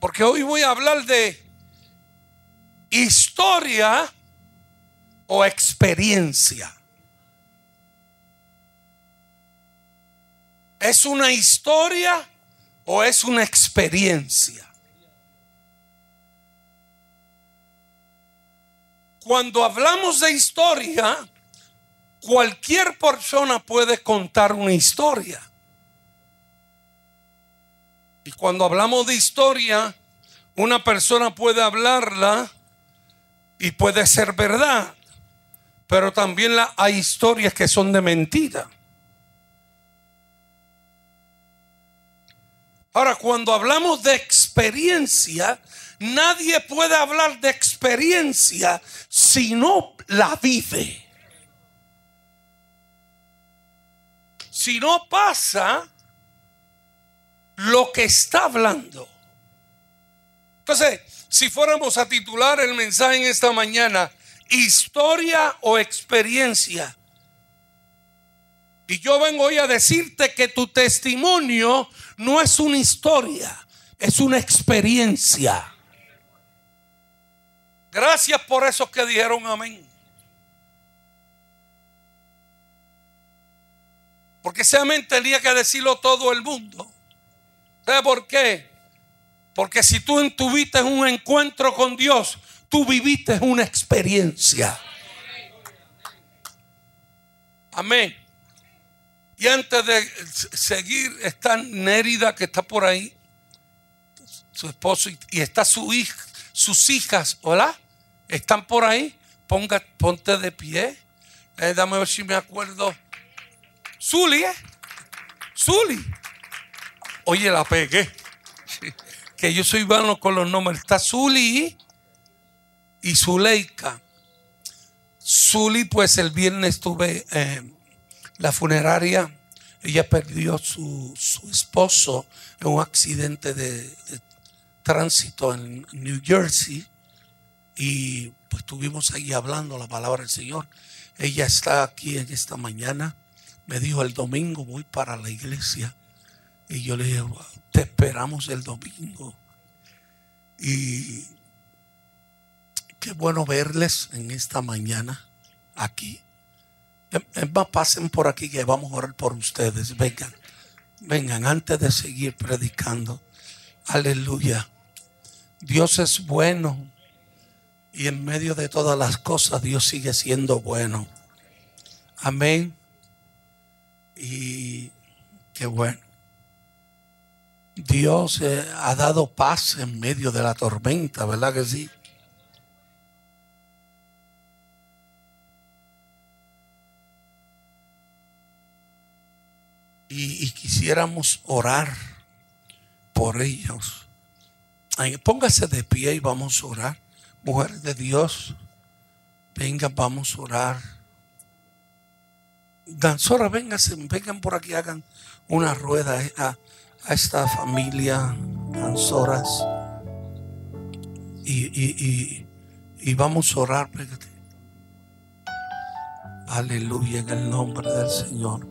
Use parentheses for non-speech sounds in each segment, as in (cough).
Porque hoy voy a hablar de historia o experiencia. ¿Es una historia o es una experiencia? Cuando hablamos de historia, cualquier persona puede contar una historia. Y cuando hablamos de historia, una persona puede hablarla y puede ser verdad, pero también la, hay historias que son de mentira. Ahora, cuando hablamos de experiencia, nadie puede hablar de experiencia si no la vive. Si no pasa lo que está hablando. Entonces, si fuéramos a titular el mensaje en esta mañana, historia o experiencia. Y yo vengo hoy a decirte que tu testimonio no es una historia, es una experiencia. Gracias por esos que dijeron amén. Porque ese amén tenía que decirlo todo el mundo. ¿Sabe por qué? Porque si tú tuviste un encuentro con Dios, tú viviste una experiencia. Amén. Y antes de seguir, está Nérida que está por ahí, su esposo, y está su hija, sus hijas, hola, están por ahí. Ponga, ponte de pie. Eh, dame a ver si me acuerdo. Zuli, ¿eh? Zuli. Oye, la pegué. Que yo soy bueno con los nombres. Está Zuli y Zuleika. Zuli, pues el viernes estuve en la funeraria. Ella perdió su, su esposo en un accidente de tránsito en New Jersey y pues estuvimos ahí hablando la palabra del Señor. Ella está aquí en esta mañana. Me dijo el domingo voy para la iglesia. Y yo le dije, te esperamos el domingo. Y qué bueno verles en esta mañana aquí. Es más, pasen por aquí que vamos a orar por ustedes. Vengan, vengan antes de seguir predicando. Aleluya. Dios es bueno y en medio de todas las cosas Dios sigue siendo bueno. Amén. Y qué bueno. Dios eh, ha dado paz en medio de la tormenta, ¿verdad que sí? Y, quisiéramos orar por ellos póngase de pie y vamos a orar. Mujeres de Dios, vengan, vamos a orar. Danzora, vénganse, vengan por aquí, hagan una rueda a, esta familia, danzoras. Y, y, y, vamos a orar. Aleluya en el nombre del Señor.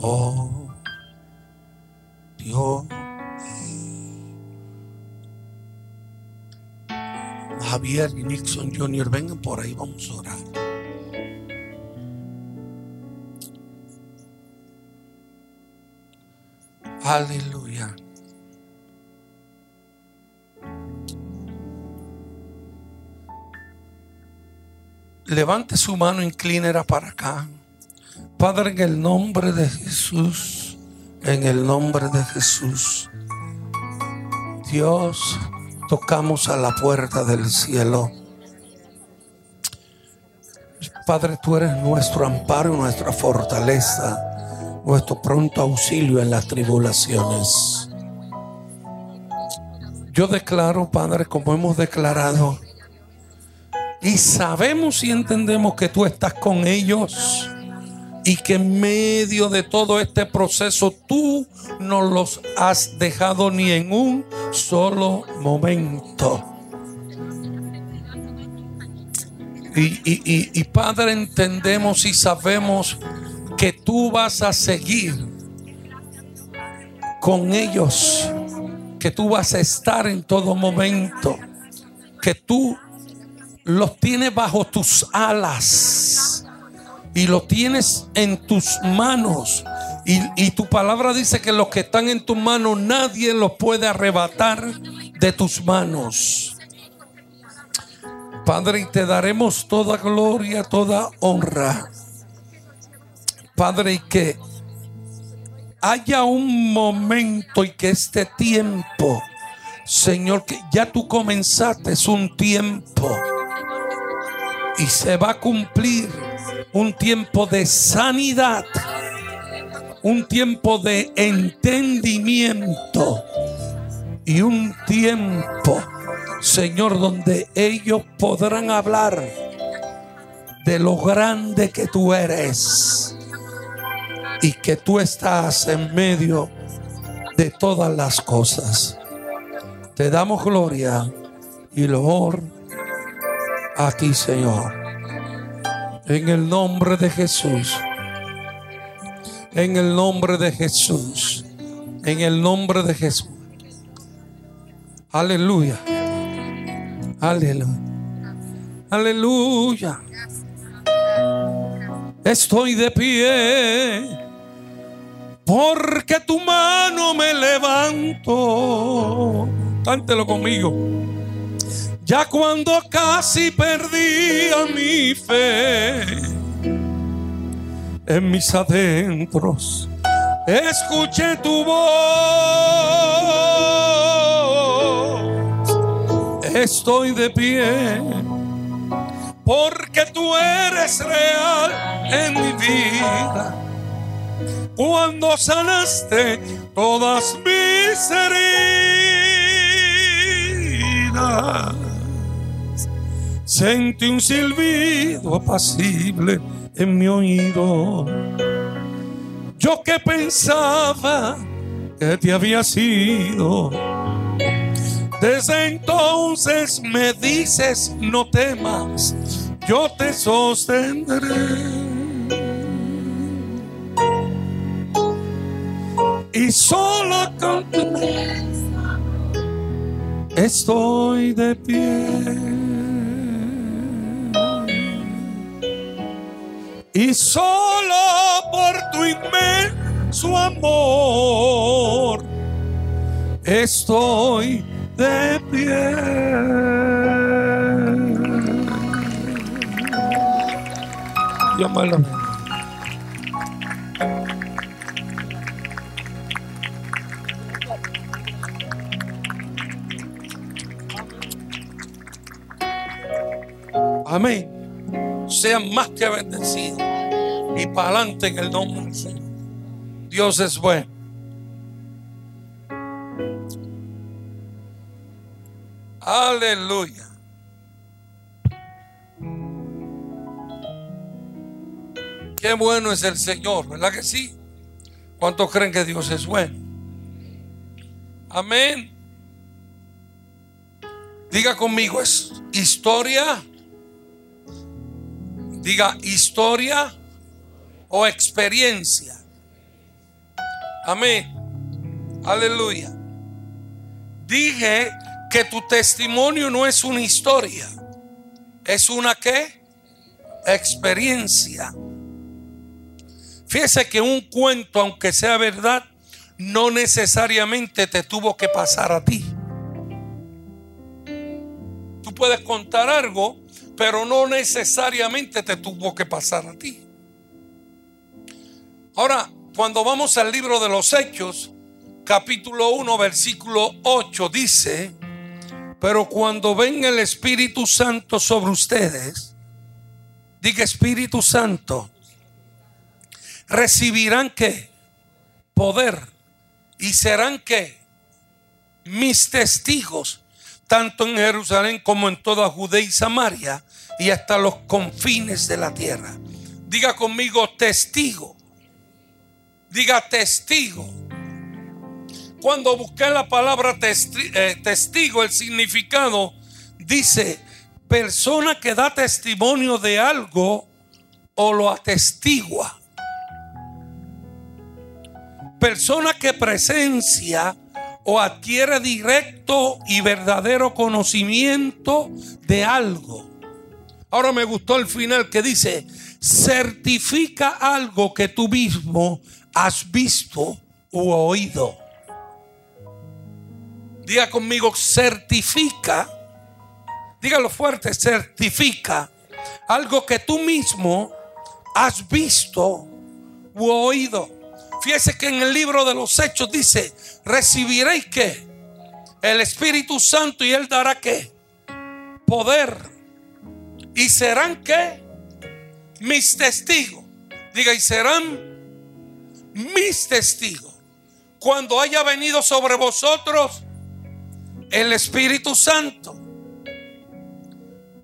Oh. Dios. Javier y Nixon Jr. vengan por ahí, vamos a orar. Aleluya. Levante su mano, inclínera para acá. Padre, en el nombre de Jesús. En el nombre de Jesús. Dios, tocamos a la puerta del cielo. Padre, tú eres nuestro amparo, nuestra fortaleza, nuestro pronto auxilio en las tribulaciones. Yo declaro, Padre, como hemos declarado, y sabemos y entendemos que tú estás con ellos y que en medio de todo este proceso tú no los has dejado ni en un solo momento. Y, Padre, entendemos y sabemos que tú vas a seguir con ellos, que tú vas a estar en todo momento, que tú los tienes bajo tus alas y lo tienes en tus manos. Y, tu palabra dice que los que están en tus manos nadie los puede arrebatar de tus manos. Padre, y te daremos toda gloria, toda honra. Padre, y que haya un momento y que este tiempo, Señor, que ya tú comenzaste es un tiempo y se va a cumplir un tiempo de sanidad, un tiempo de entendimiento y un tiempo, Señor, donde ellos podrán hablar de lo grande que tú eres y que tú estás en medio de todas las cosas. Te damos gloria y loor a ti, Señor. En el nombre de Jesús. En el nombre de Jesús. En el nombre de Jesús. Aleluya. Aleluya. Aleluya. Estoy de pie porque tu mano me levanto. Cántelo conmigo. Ya cuando casi perdía mi fe en mis adentros, escuché tu voz. Estoy de pie porque tú eres real en mi vida cuando sanaste todas mis heridas. Sentí un silbido apacible en mi oído. Yo que pensaba que te había sido. Desde entonces me dices, no temas, yo te sostendré. Solo con tu estoy de pie. Y solo por tu inmenso amor estoy de pie. Llámalo. Amén. Sean más que bendecidos. Y para adelante en el nombre del Señor. Dios es bueno. Aleluya. Qué bueno es el Señor, ¿verdad que sí? ¿Cuántos creen que Dios es bueno? Amén. Diga conmigo, es historia Diga historia o experiencia. Amén. Aleluya. Dije que tu testimonio no es una historia. Es una qué? Experiencia. Fíjese que un cuento, aunque sea verdad, no necesariamente te tuvo que pasar a ti. Tú puedes contar algo pero no necesariamente te tuvo que pasar a ti. Ahora, cuando vamos al libro de los Hechos, capítulo 1, versículo 8, dice, pero cuando venga el Espíritu Santo sobre ustedes, diga Espíritu Santo, recibirán que poder y serán que mis testigos tanto en Jerusalén como en toda Judea y Samaria y hasta los confines de la tierra. Diga conmigo testigo. Diga testigo. Cuando busqué la palabra eh, testigo, el significado dice persona que da testimonio de algo o lo atestigua. persona que presencia o adquiere directo y verdadero conocimiento de algo. Ahora me gustó el final que dice, certifica algo que tú mismo has visto u oído. Diga conmigo, certifica. Dígalo fuerte, certifica algo que tú mismo has visto u oído. Fíjese que en el libro de los Hechos dice, recibiréis que el Espíritu Santo y Él dará que poder. Y serán que mis testigos. Diga, y serán mis testigos. Cuando haya venido sobre vosotros el Espíritu Santo.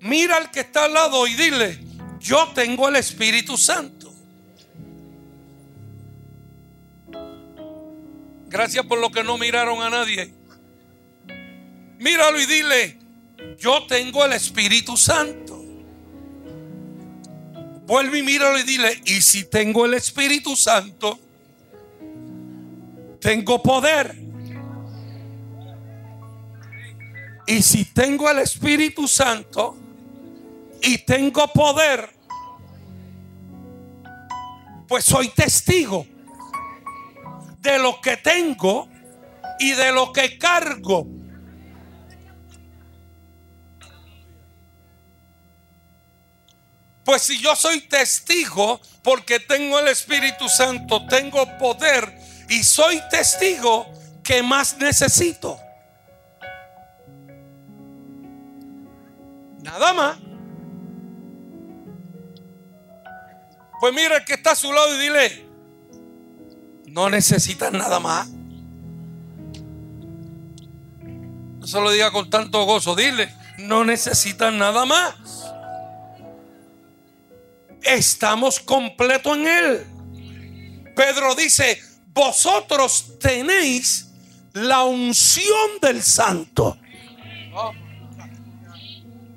Mira al que está al lado y dile, yo tengo el Espíritu Santo. Gracias por lo que no miraron a nadie. Míralo y dile, yo tengo el Espíritu Santo. Vuelve y míralo y dile, y si tengo el Espíritu Santo, tengo poder. Y si tengo el Espíritu Santo y tengo poder, pues soy testigo de lo que tengo y de lo que cargo. Pues si yo soy testigo porque tengo el Espíritu Santo, tengo poder y soy testigo, ¿qué más necesito? Nada más. Pues mira el que está a su lado y dile, no necesitas nada más. Se lo diga con tanto gozo, dile, no necesitas nada más. Estamos completos en Él. Pedro dice, vosotros tenéis la unción del santo.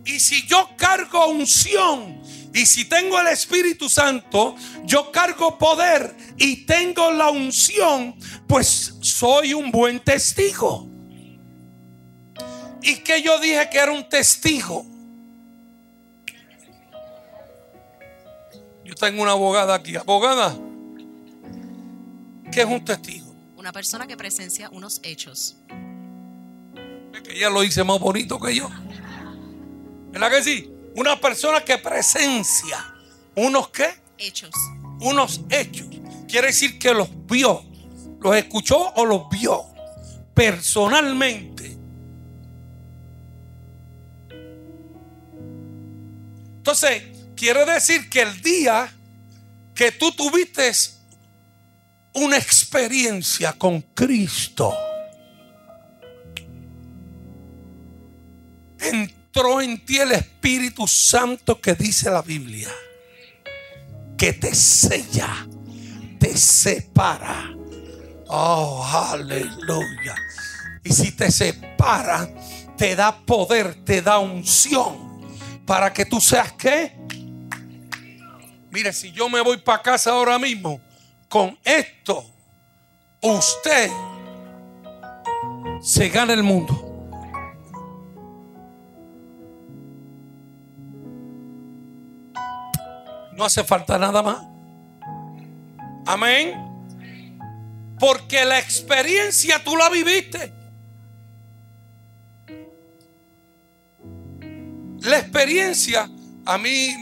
Y si yo cargo unción y si tengo el Espíritu Santo, yo cargo poder y tengo la unción, pues soy un buen testigo. ¿Y que yo dije que era un testigo? Yo tengo una abogada aquí. Abogada, ¿qué es un testigo? Una persona que presencia unos hechos. Es que ella lo dice más bonito que yo. ¿Verdad que sí? Una persona que presencia unos qué? Hechos. Unos hechos. Quiere decir que los vio, los escuchó o los vio personalmente. Entonces, quiere decir que el día que tú tuviste una experiencia con Cristo, entró en ti el Espíritu Santo que dice la Biblia, que te sella, separa. Oh, aleluya. Y si te separa, te da poder, te da unción para que tú seas qué. Mire, si yo me voy para casa ahora mismo con esto, usted se gana el mundo. No hace falta nada más. Amén. Porque la experiencia tú la viviste. La experiencia, a mí,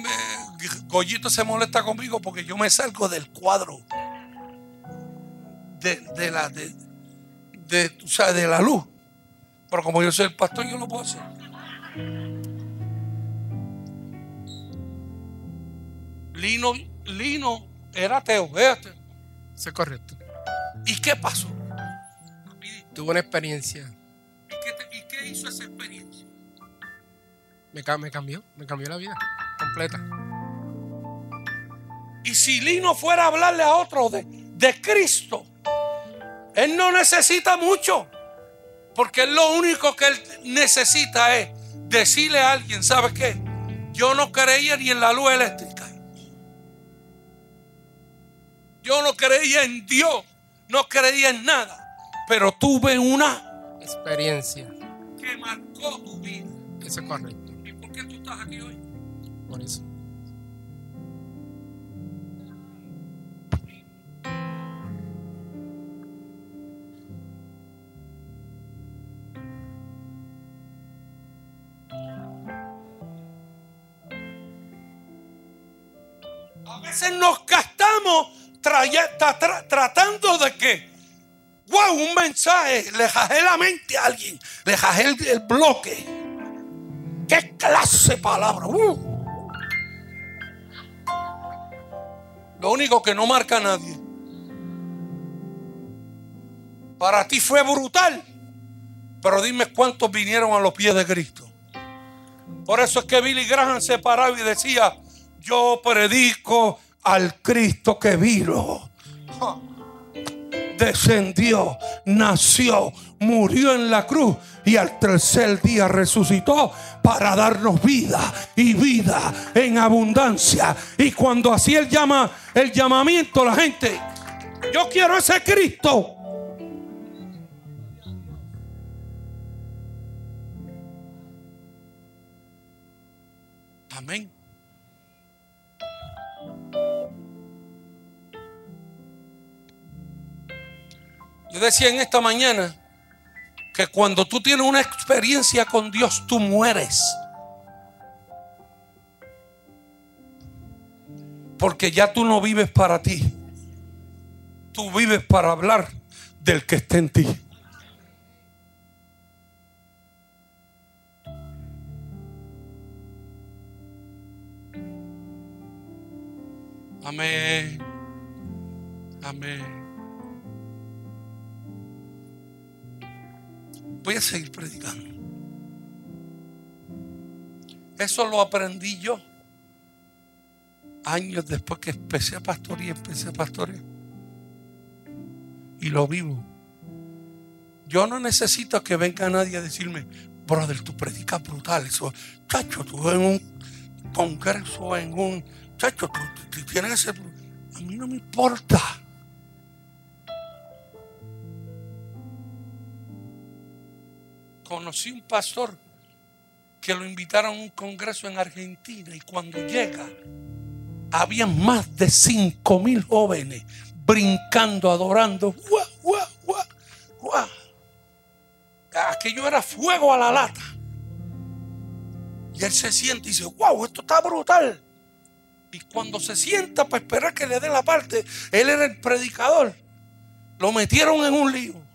Goyito se molesta conmigo porque yo me salgo del cuadro de, de la de, de, o de la luz. Pero como yo soy el pastor, yo lo puedo hacer. Lino, Lino era ateo, fíjate. Eso es correcto. ¿Y qué pasó? Tuve una experiencia. ¿Y qué, te- y qué hizo esa experiencia? Me, ca- me cambió, me cambió la vida completa. Y si Lino fuera a hablarle a otro de, de Cristo, él no necesita mucho. Porque lo único que él necesita es decirle a alguien, ¿sabes qué? Yo no creía ni en la luz eléctrica. Yo no creía en Dios no creía en nada, pero tuve una Experiencia. que marcó tu vida. Eso es correcto. ¿Y por qué tú estás aquí hoy? Por eso. A veces nos gastamos traye- tra- tra- tratando de que, wow, un mensaje, le jajé la mente a alguien, le jajé el, el bloque. ¿Qué clase de palabra? Uh. Lo único que no marca a nadie. Para ti fue brutal, pero dime cuántos vinieron a los pies de Cristo. Por eso es que Billy Graham se paraba y decía, yo predico al Cristo que vino. Descendió, nació, murió en la cruz y al tercer día resucitó para darnos vida y vida en abundancia. Y cuando hacía el, llama, el llamamiento, la gente, yo quiero ese Cristo. Amén. Yo decía en esta mañana que cuando tú tienes una experiencia con Dios, tú mueres. Porque ya tú no vives para ti. Tú vives para hablar del que está en ti. Amén. Amén. Voy a seguir predicando. Eso lo aprendí yo años después que empecé a pastorear, empecé a pastorear. Y lo vivo. Yo no necesito que venga nadie a decirme, brother, tú predicas brutal. Eso, chacho, tú en un congreso, en un. Chacho, tú, tú- tú tienes que ser. A mí no me importa. Conocí un pastor que lo invitaron a un congreso en Argentina y cuando llega había más de cinco mil jóvenes brincando, adorando. ¡Guau, guau, guau, guau! Aquello era fuego a la lata. Y él se siente y dice, wow, esto está brutal. Y cuando se sienta para esperar que le dé la parte, él era el predicador. Lo metieron en un lío.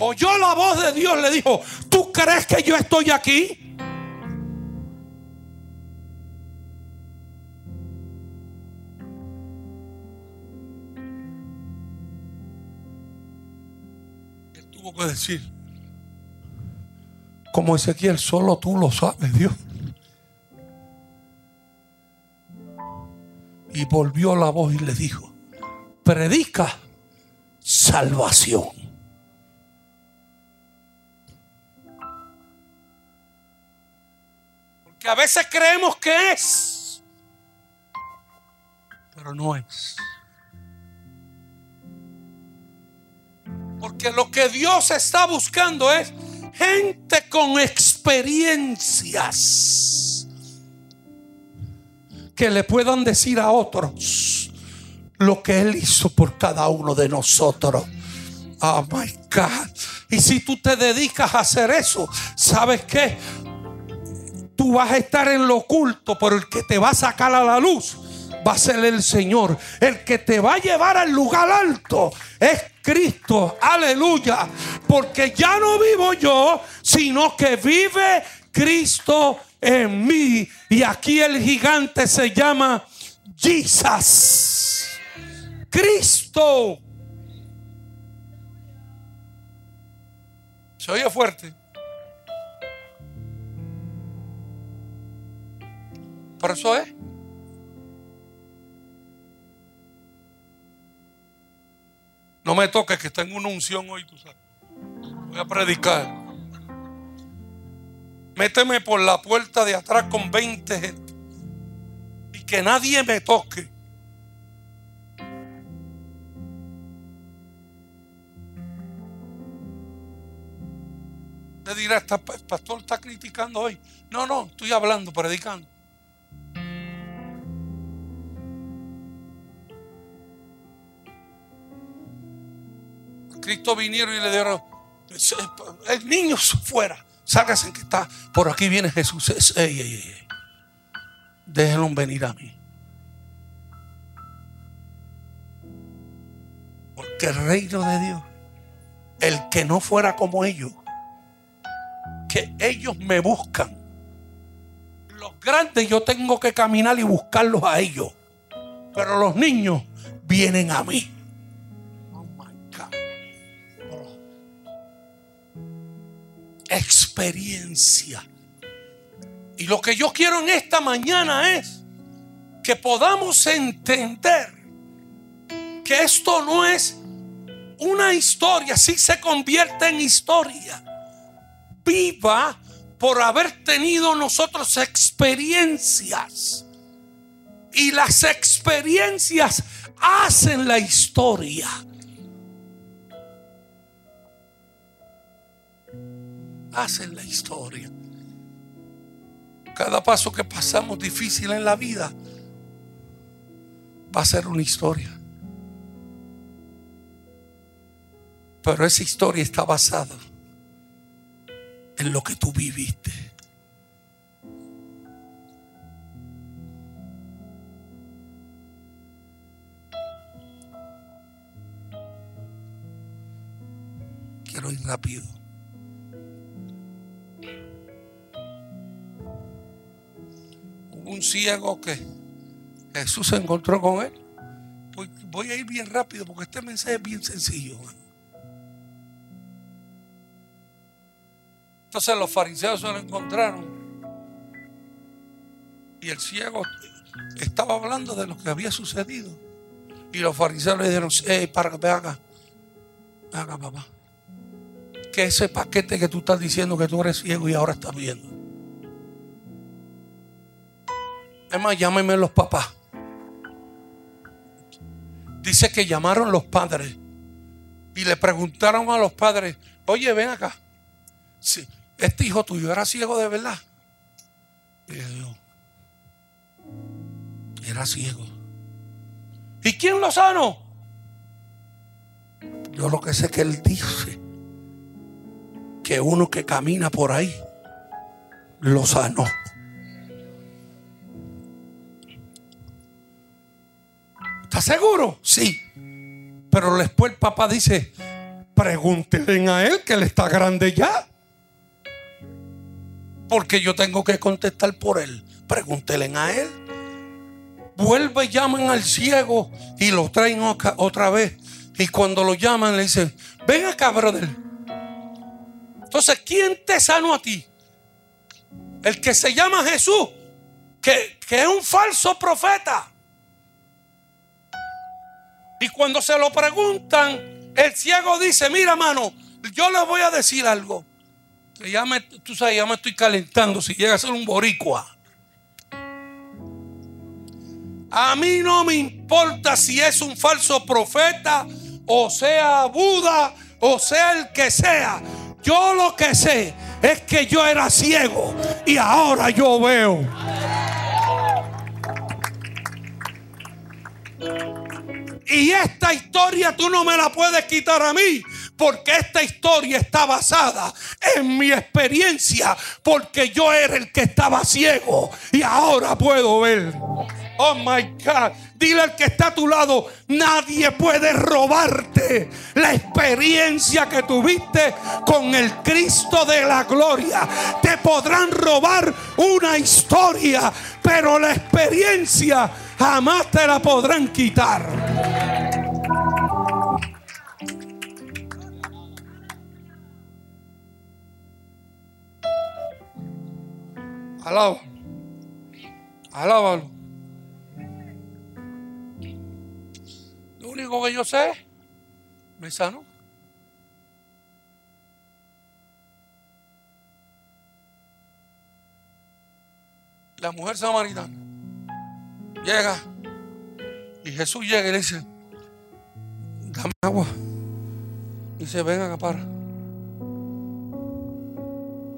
Oyó la voz de Dios, le dijo, ¿tú crees que yo estoy aquí? Él tuvo que decir, como Ezequiel, solo tú lo sabes, Dios. Y volvió la voz y le dijo, predica salvación. A veces creemos que es, pero no es. Porque lo que Dios está buscando es gente con experiencias que le puedan decir a otros lo que Él hizo por cada uno de nosotros. Oh my God. Y si tú te dedicas a hacer eso, ¿sabes qué? Tú vas a estar en lo oculto, pero el que te va a sacar a la luz va a ser el Señor. El que te va a llevar al lugar alto es Cristo. Aleluya. Porque ya no vivo yo, sino que vive Cristo en mí. Y aquí el gigante se llama Jesus. Cristo. Se oye fuerte. Por eso es. No me toques que está en una unción hoy, tú sabes. Voy a predicar. Méteme por la puerta de atrás con 20 gente. Y que nadie me toque. Te dirá, pastor está criticando hoy. No, no, estoy hablando, predicando. Cristo vinieron y le dijeron, el niño fuera, sácase que está, por aquí viene Jesús. Déjenlo venir a mí. Porque el reino de Dios, el que no fuera como ellos, que ellos me buscan. Los grandes yo tengo que caminar y buscarlos a ellos. Pero los niños vienen a mí. Experiencia. Y lo que yo quiero en esta mañana es que podamos entender que esto no es una historia, sí se convierte en historia. Viva por haber tenido nosotros experiencias. Y las experiencias hacen la historia. Hacen la historia. Cada paso que pasamos difícil en la vida va a ser una historia. Pero esa historia está basada en lo que tú viviste. Quiero ir rápido. Un ciego que Jesús se encontró con él. Voy, a ir bien rápido porque este mensaje es bien sencillo. Entonces los fariseos se lo encontraron. Y el ciego estaba hablando de lo que había sucedido. Y los fariseos le dijeron, hey, para que acá. Ven acá, papá. Que ese paquete que tú estás diciendo que tú eres ciego y ahora estás viendo. Es más, llámeme los papás. Dice que llamaron los padres y le preguntaron a los padres, oye, ven acá. Si este hijo tuyo era ciego de verdad. Y era ciego. ¿Y quién lo sanó? Yo lo que sé que él dice que uno que camina por ahí lo sanó. ¿Estás seguro? Sí. Pero después el papá dice, pregúntenle a él que él está grande ya. Porque yo tengo que contestar por él. Pregúntenle a él. Vuelve y llaman al ciego y lo traen otra vez. Y cuando lo llaman le dicen, ven acá, brother. Entonces, ¿quién te sanó a ti? El que se llama Jesús, que, que es un falso profeta. Y cuando se lo preguntan, el ciego dice, mira mano, yo le voy a decir algo. Ya me, tú sabes, ya me estoy calentando si llega a ser un boricua. A mí no me importa si es un falso profeta, o sea Buda, o sea el que sea. Yo lo que sé es que yo era ciego y ahora yo veo. Y esta historia tú no me la puedes quitar a mí. Porque esta historia está basada en mi experiencia. Porque yo era el que estaba ciego y ahora puedo ver. Oh my God. Dile al que está a tu lado, nadie puede robarte la experiencia que tuviste con el Cristo de la gloria. Te podrán robar una historia, pero la experiencia jamás te la podrán quitar. Alábalo. Alábalo. Lo único que yo sé, me sanó. La mujer samaritana llega y Jesús llega y le dice, dame agua. Y dice, ven acá para.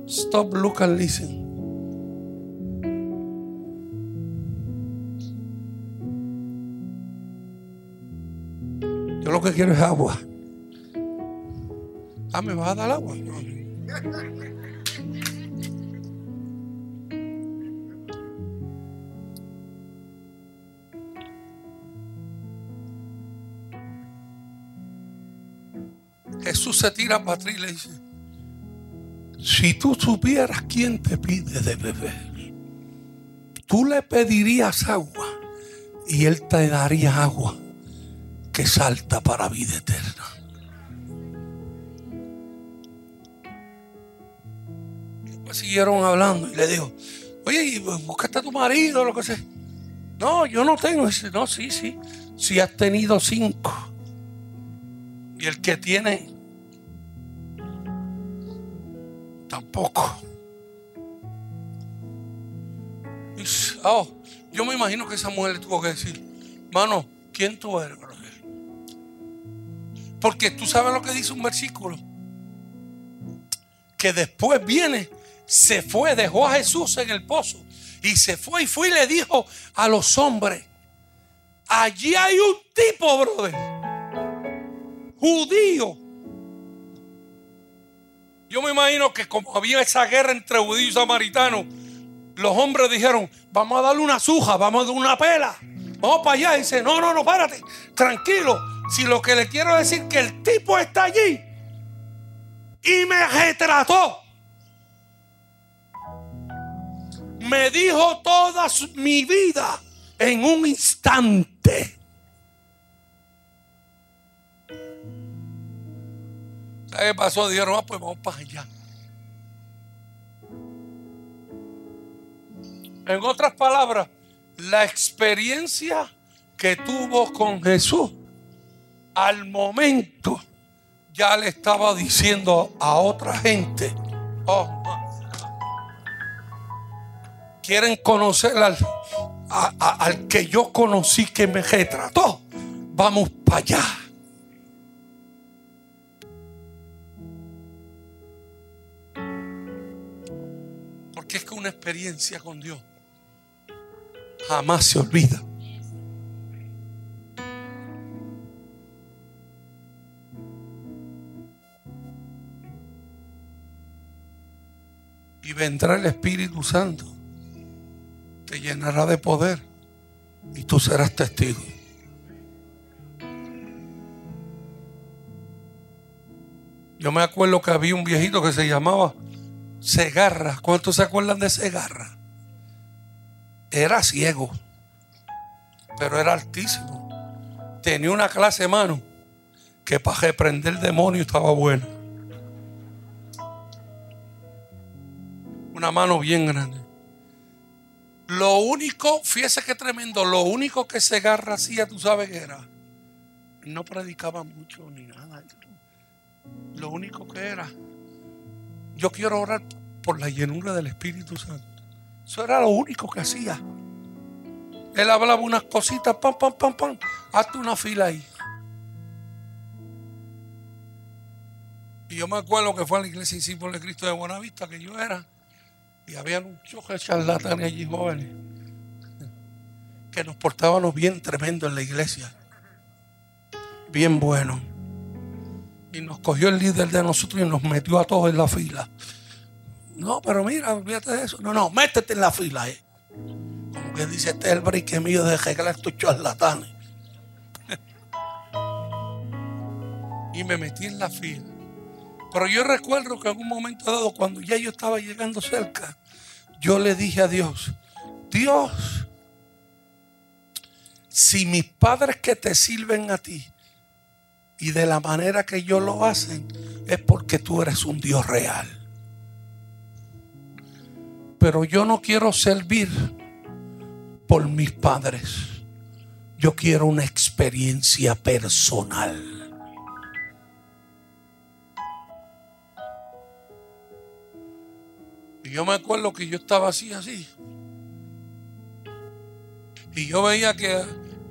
Stop, look and listen. Yo lo que quiero es agua. Ah, ¿me vas a dar agua? Se tira para atrás y le dice, si tú supieras quién te pide de beber, tú le pedirías agua y él te daría agua que salta para vida eterna. Después siguieron hablando y le dijo, oye, y búscate a tu marido, lo que sea. No, yo no tengo. Dice, no, sí, sí. Si has tenido cinco. Y el que tiene, Dice, oh, yo me imagino que esa mujer le tuvo que decir, mano, ¿quién tú eres, brother? Porque tú sabes lo que dice un versículo. Que después viene, se fue, dejó a Jesús en el pozo. Y se fue y fue y le dijo a los hombres, allí hay un tipo, brother, judío. Yo me imagino que como había esa guerra entre judíos y samaritanos, los hombres dijeron, vamos a darle una suja, vamos a darle una pela. Vamos para allá. Y dice, no, no, no, párate, tranquilo. Si lo que le quiero decir que el tipo está allí y me retrató. Me dijo toda mi vida en un instante. Qué pasó? Dijeron, ah, pues vamos para allá. En otras palabras, la experiencia que tuvo con Jesús, al momento ya le estaba diciendo a otra gente, oh, quieren conocer al, al que yo conocí que me retrató, vamos para allá. Porque es que una experiencia con Dios jamás se olvida. Y vendrá el Espíritu Santo. Te llenará de poder. Y tú serás testigo. Yo me acuerdo que había un viejito que se llamaba Segarra. ¿Cuántos se acuerdan de Segarra? Era ciego, pero era altísimo. Tenía una clase mano que para reprender demonio estaba buena. Una mano bien grande. Lo único, fíjese qué tremendo, lo único que Segarra hacía, tú sabes que era. No predicaba mucho ni nada. Lo único que era, yo quiero orar por la llenura del Espíritu Santo. Eso era lo único que hacía. Él hablaba unas cositas, pam, pam, pam, pam. Hazte una fila ahí. Y yo me acuerdo que fue a la iglesia Discípulos de Cristo de Buenavista que yo era. Y había muchos charlatanes allí jóvenes. Que nos portábamos bien tremendo en la iglesia. Bien bueno. Y nos cogió el líder de nosotros y nos metió a todos en la fila. No, pero mira, olvídate de eso. No, no, métete en la fila, eh. Como que dice, este es el brique mío de arreglar estos charlatanes. (laughs) y me metí en la fila. Pero yo recuerdo que en un momento dado, cuando ya yo estaba llegando cerca, yo le dije a Dios, Dios, si mis padres que te sirven a ti y de la manera que ellos lo hacen, es porque tú eres un Dios real. Pero yo no quiero servir por mis padres. Yo quiero una experiencia personal. Y yo me acuerdo que yo estaba así, así. Y yo veía que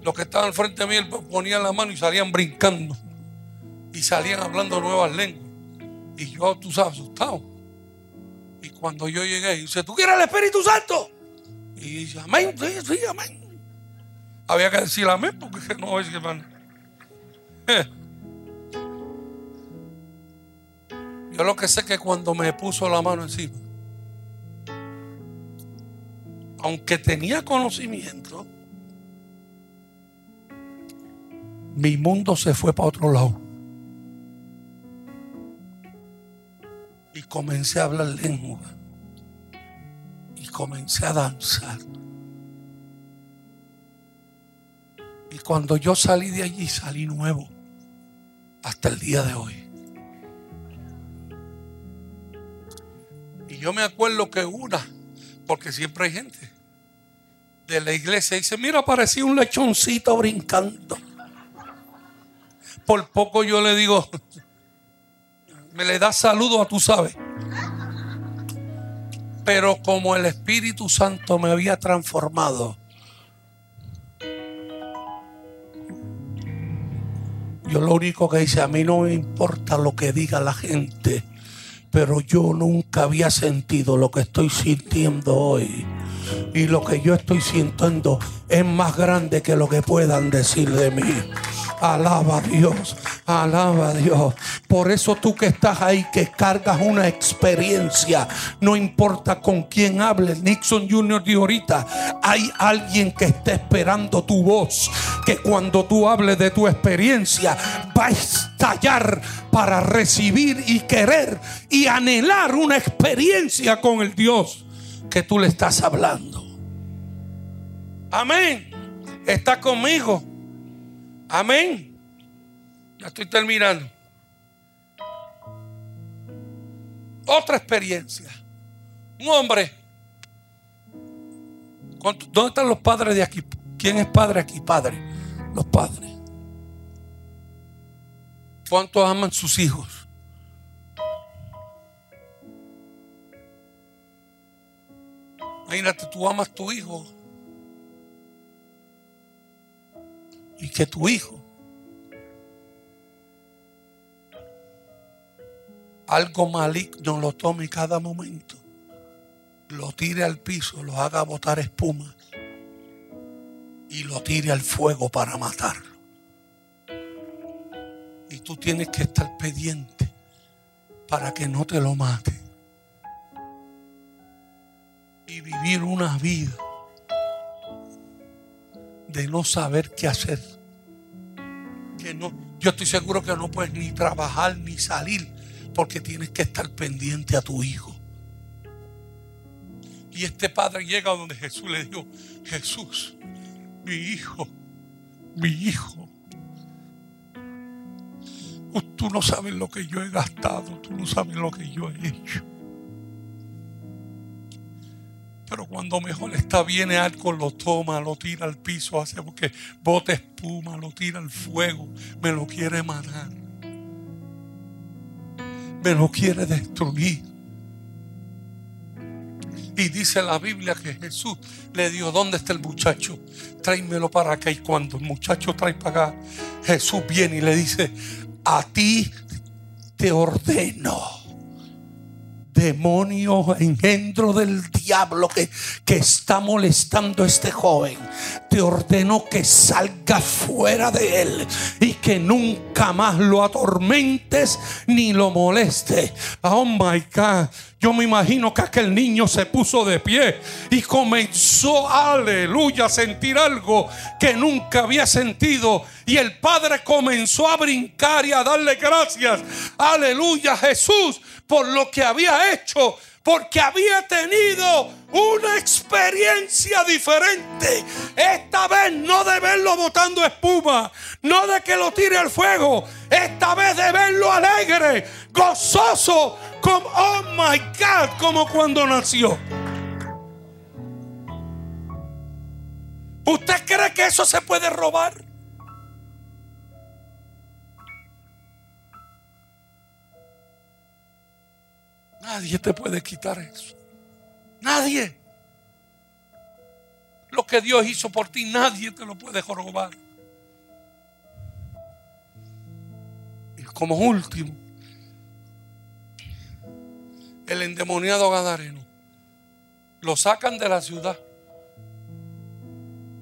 los que estaban frente a mí ponían la mano y salían brincando. Y salían hablando nuevas lenguas. Y yo, tú sabes, asustado. Y cuando yo llegué, dice, ¿tú quieres el Espíritu Santo? Y dice, amén, sí, sí, amén. Había que decir amén porque no es que hermano. (laughs) Yo lo que sé que cuando me puso la mano encima, aunque tenía conocimiento, mi mundo se fue para otro lado. Y comencé a hablar lengua. Y comencé a danzar. Y cuando yo salí de allí, salí nuevo. Hasta el día de hoy. Y yo me acuerdo que una, porque siempre hay gente de la iglesia, dice, mira, parecía un lechoncito brincando. Por poco yo le digo, me le da saludo a tú sabes. Pero como el Espíritu Santo me había transformado, yo lo único que dice, a mí no me importa lo que diga la gente, pero yo nunca había sentido lo que estoy sintiendo hoy. Y lo que yo estoy sintiendo es más grande que lo que puedan decir de mí. Alaba a Dios, alaba a Dios. Por eso tú que estás ahí, que cargas una experiencia, no importa con quién hables. Nixon Jr. de ahorita, hay alguien que está esperando tu voz, que cuando tú hables de tu experiencia, va a estallar para recibir y querer y anhelar una experiencia con el Dios que tú le estás hablando. Amén. Está conmigo. Amén. Ya estoy terminando. Otra experiencia. Un hombre. ¿Dónde están los padres de aquí? ¿Quién es padre aquí? Padre. Los padres. ¿Cuántos aman sus hijos? Imagínate, tú amas tu hijo y que tu hijo algo maligno lo tome cada momento, lo tire al piso, lo haga botar espuma y lo tire al fuego para matarlo. Y tú tienes que estar pendiente para que no te lo mate. Y vivir una vida de no saber qué hacer. Que no, yo estoy seguro que no puedes ni trabajar ni salir porque tienes que estar pendiente a tu hijo. Y este padre llega donde Jesús le dijo, Jesús, mi hijo, mi hijo. Tú no sabes lo que yo he gastado, tú no sabes lo que yo he hecho. Pero cuando mejor está, viene algo, lo toma, lo tira al piso, hace porque bota espuma, lo tira al fuego, me lo quiere matar. Me lo quiere destruir. Y dice la Biblia que Jesús le dio, ¿dónde está el muchacho? Tráemelo para acá. Y cuando el muchacho trae para acá, Jesús viene y le dice, a ti te ordeno demonio, engendro del diablo que, que está molestando a este joven. Te ordeno que salga fuera de él y que nunca más lo atormentes ni lo moleste. Oh my God. Yo me imagino que aquel niño se puso de pie y comenzó, aleluya, a sentir algo que nunca había sentido. Y el padre comenzó a brincar y a darle gracias, aleluya, Jesús, por lo que había hecho. Porque había tenido una experiencia diferente. Esta vez no de verlo botando espuma, no de que lo tire al fuego. Esta vez de verlo alegre, gozoso, como, oh my God, como cuando nació. ¿Usted cree que eso se puede robar? Nadie te puede quitar eso. Nadie. Lo que Dios hizo por ti, nadie te lo puede robar. Y como último, el endemoniado Gadareno. Lo sacan de la ciudad.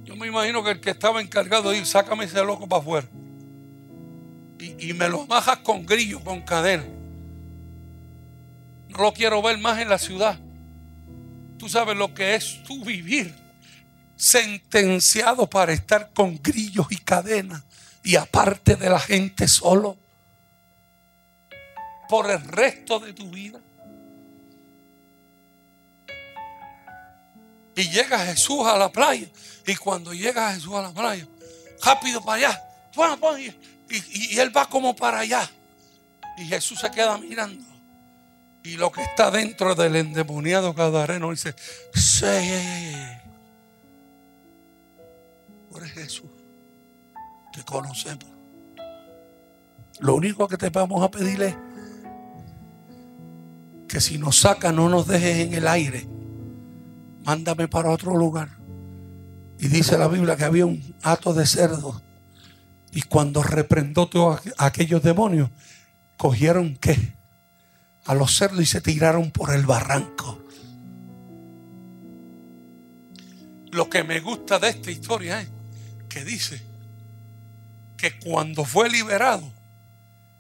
Yo me imagino que el que estaba encargado de ir, sácame ese loco para afuera. Y, y me lo bajas con grillo, con cadena. Lo quiero ver más en la ciudad. Tú sabes lo que es tú vivir sentenciado para estar con grillos y cadenas y aparte de la gente solo por el resto de tu vida. Y llega Jesús a la playa. Y cuando llega Jesús a la playa, rápido para allá. Y, y él va como para allá. Y Jesús se queda mirando. Y lo que está dentro del endemoniado Gadareno dice, sí, eres Jesús, te conocemos. Lo único que te vamos a pedir es que si nos saca no nos dejes en el aire. Mándame para otro lugar. Y dice la Biblia que había un hato de cerdo. Y cuando reprendó todos aquellos demonios, cogieron qué? A los cerdos y se tiraron por el barranco. Lo que me gusta de esta historia es que dice que cuando fue liberado,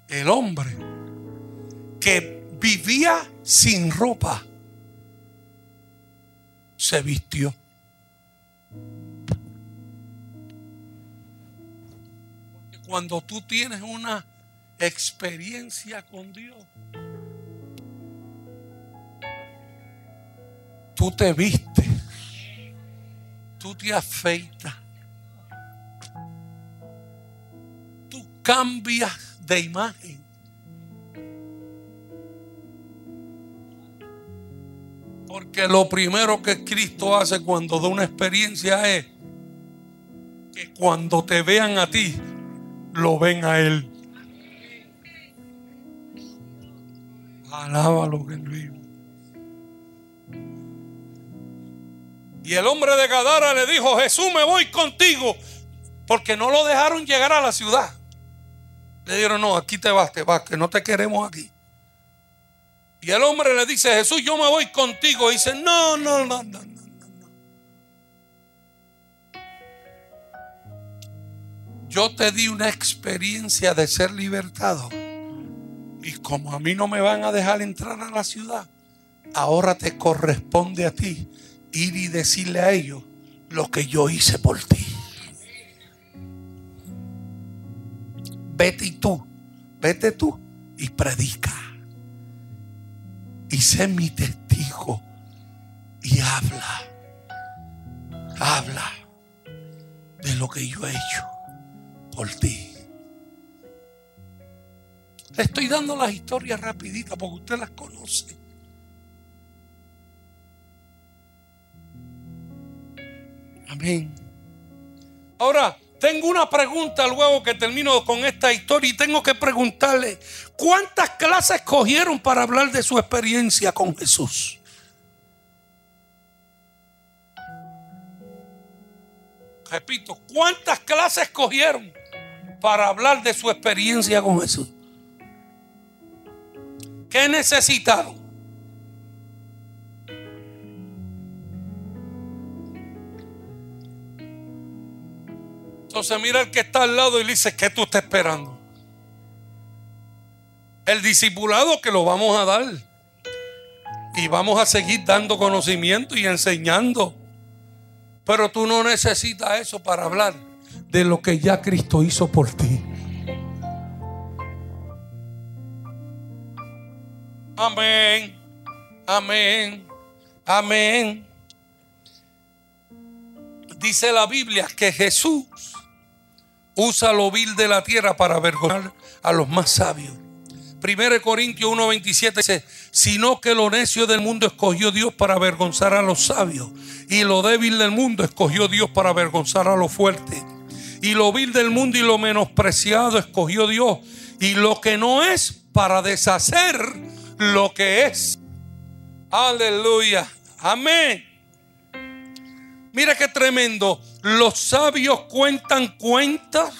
el hombre que vivía sin ropa, se vistió. Cuando tú tienes una experiencia con Dios, tú te vistes, tú te afeitas, tú cambias de imagen. Porque lo primero que Cristo hace cuando da una experiencia es que cuando te vean a ti, lo ven a Él. Alábalo que él Y el hombre de Gadara le dijo, Jesús, me voy contigo. Porque no lo dejaron llegar a la ciudad. Le dijeron, no, aquí te vas, te vas, que no te queremos aquí. Y el hombre le dice, Jesús, yo me voy contigo. Y dice, no, no, no, no, no, no. Yo te di una experiencia de ser libertado. Y como a mí no me van a dejar entrar a la ciudad, ahora te corresponde a ti ir y decirle a ellos lo que yo hice por ti. Vete y tú, vete tú y predica y sé mi testigo y habla, habla de lo que yo he hecho por ti. Le estoy dando las historias rapiditas porque usted las conoce. Amén. Ahora, tengo una pregunta luego que termino con esta historia y tengo que preguntarle, ¿cuántas clases cogieron para hablar de su experiencia con Jesús? Repito, ¿cuántas clases cogieron para hablar de su experiencia con Jesús? ¿Qué necesitaron? Entonces mira el que está al lado y le dice, ¿qué tú estás esperando? El discipulado que lo vamos a dar. Y vamos a seguir dando conocimiento y enseñando. Pero tú no necesitas eso para hablar de lo que ya Cristo hizo por ti. Amén. Amén. Amén. Dice la Biblia que Jesús usa lo vil de la tierra para avergonzar a los más sabios. 1 Corintios 1:27 dice, sino que lo necio del mundo escogió Dios para avergonzar a los sabios, y lo débil del mundo escogió Dios para avergonzar a los fuertes, y lo vil del mundo y lo menospreciado escogió Dios, y lo que no es para deshacer lo que es. Aleluya. Amén. Mira qué tremendo. Los sabios cuentan cuentas,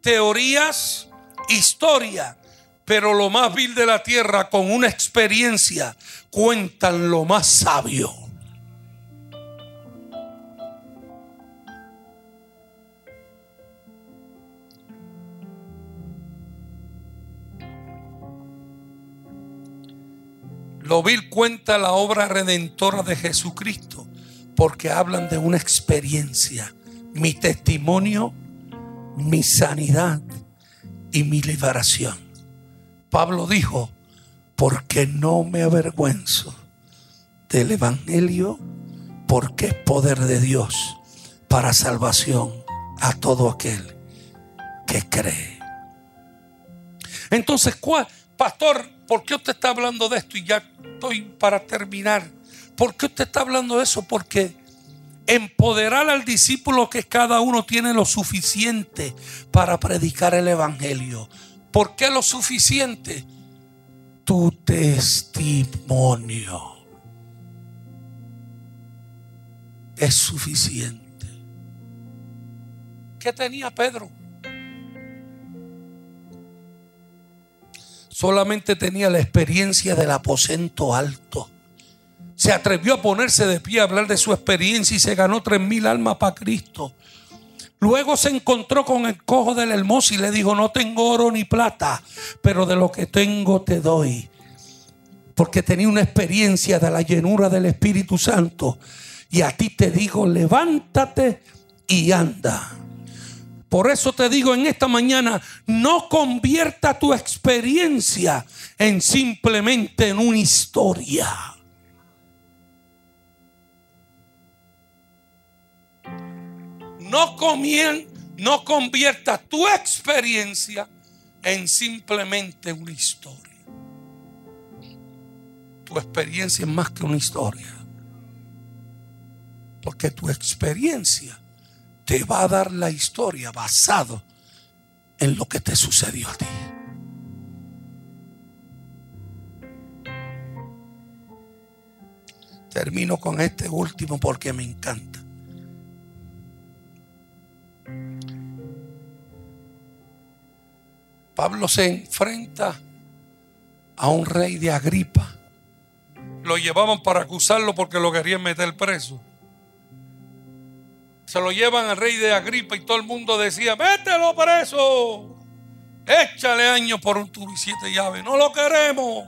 teorías, historia, Pero lo más vil de la tierra, con una experiencia, cuentan lo más sabio. Lo vil cuenta la obra redentora de Jesucristo porque hablan de una experiencia, mi testimonio, mi sanidad y mi liberación. Pablo dijo, porque no me avergüenzo del Evangelio, porque es poder de Dios para salvación a todo aquel que cree. Entonces, ¿cuál? Pastor, ¿por qué usted está hablando de esto? Y ya estoy para terminar. ¿Por qué usted está hablando de eso? Porque empoderar al discípulo que cada uno tiene lo suficiente para predicar el Evangelio. ¿Por qué lo suficiente? Tu testimonio es suficiente. ¿Qué tenía Pedro? Solamente tenía la experiencia del aposento alto se atrevió a ponerse de pie a hablar de su experiencia y se ganó tres mil almas para Cristo. Luego se encontró con el cojo del hermoso y le dijo, no tengo oro ni plata, pero de lo que tengo te doy. Porque tenía una experiencia de la llenura del Espíritu Santo. Y a ti te digo, levántate y anda. Por eso te digo en esta mañana, no convierta tu experiencia en simplemente en una historia. No, comien, no convierta tu experiencia en simplemente una historia. Tu experiencia es más que una historia. Porque tu experiencia te va a dar la historia basado en lo que te sucedió a ti. Termino con este último porque me encanta. Pablo se enfrenta a un rey de Agripa. Lo llevaban para acusarlo porque lo querían meter preso. Se lo llevan al rey de Agripa y todo el mundo decía, mételo preso. Échale años por un tubo y siete llaves. No lo queremos.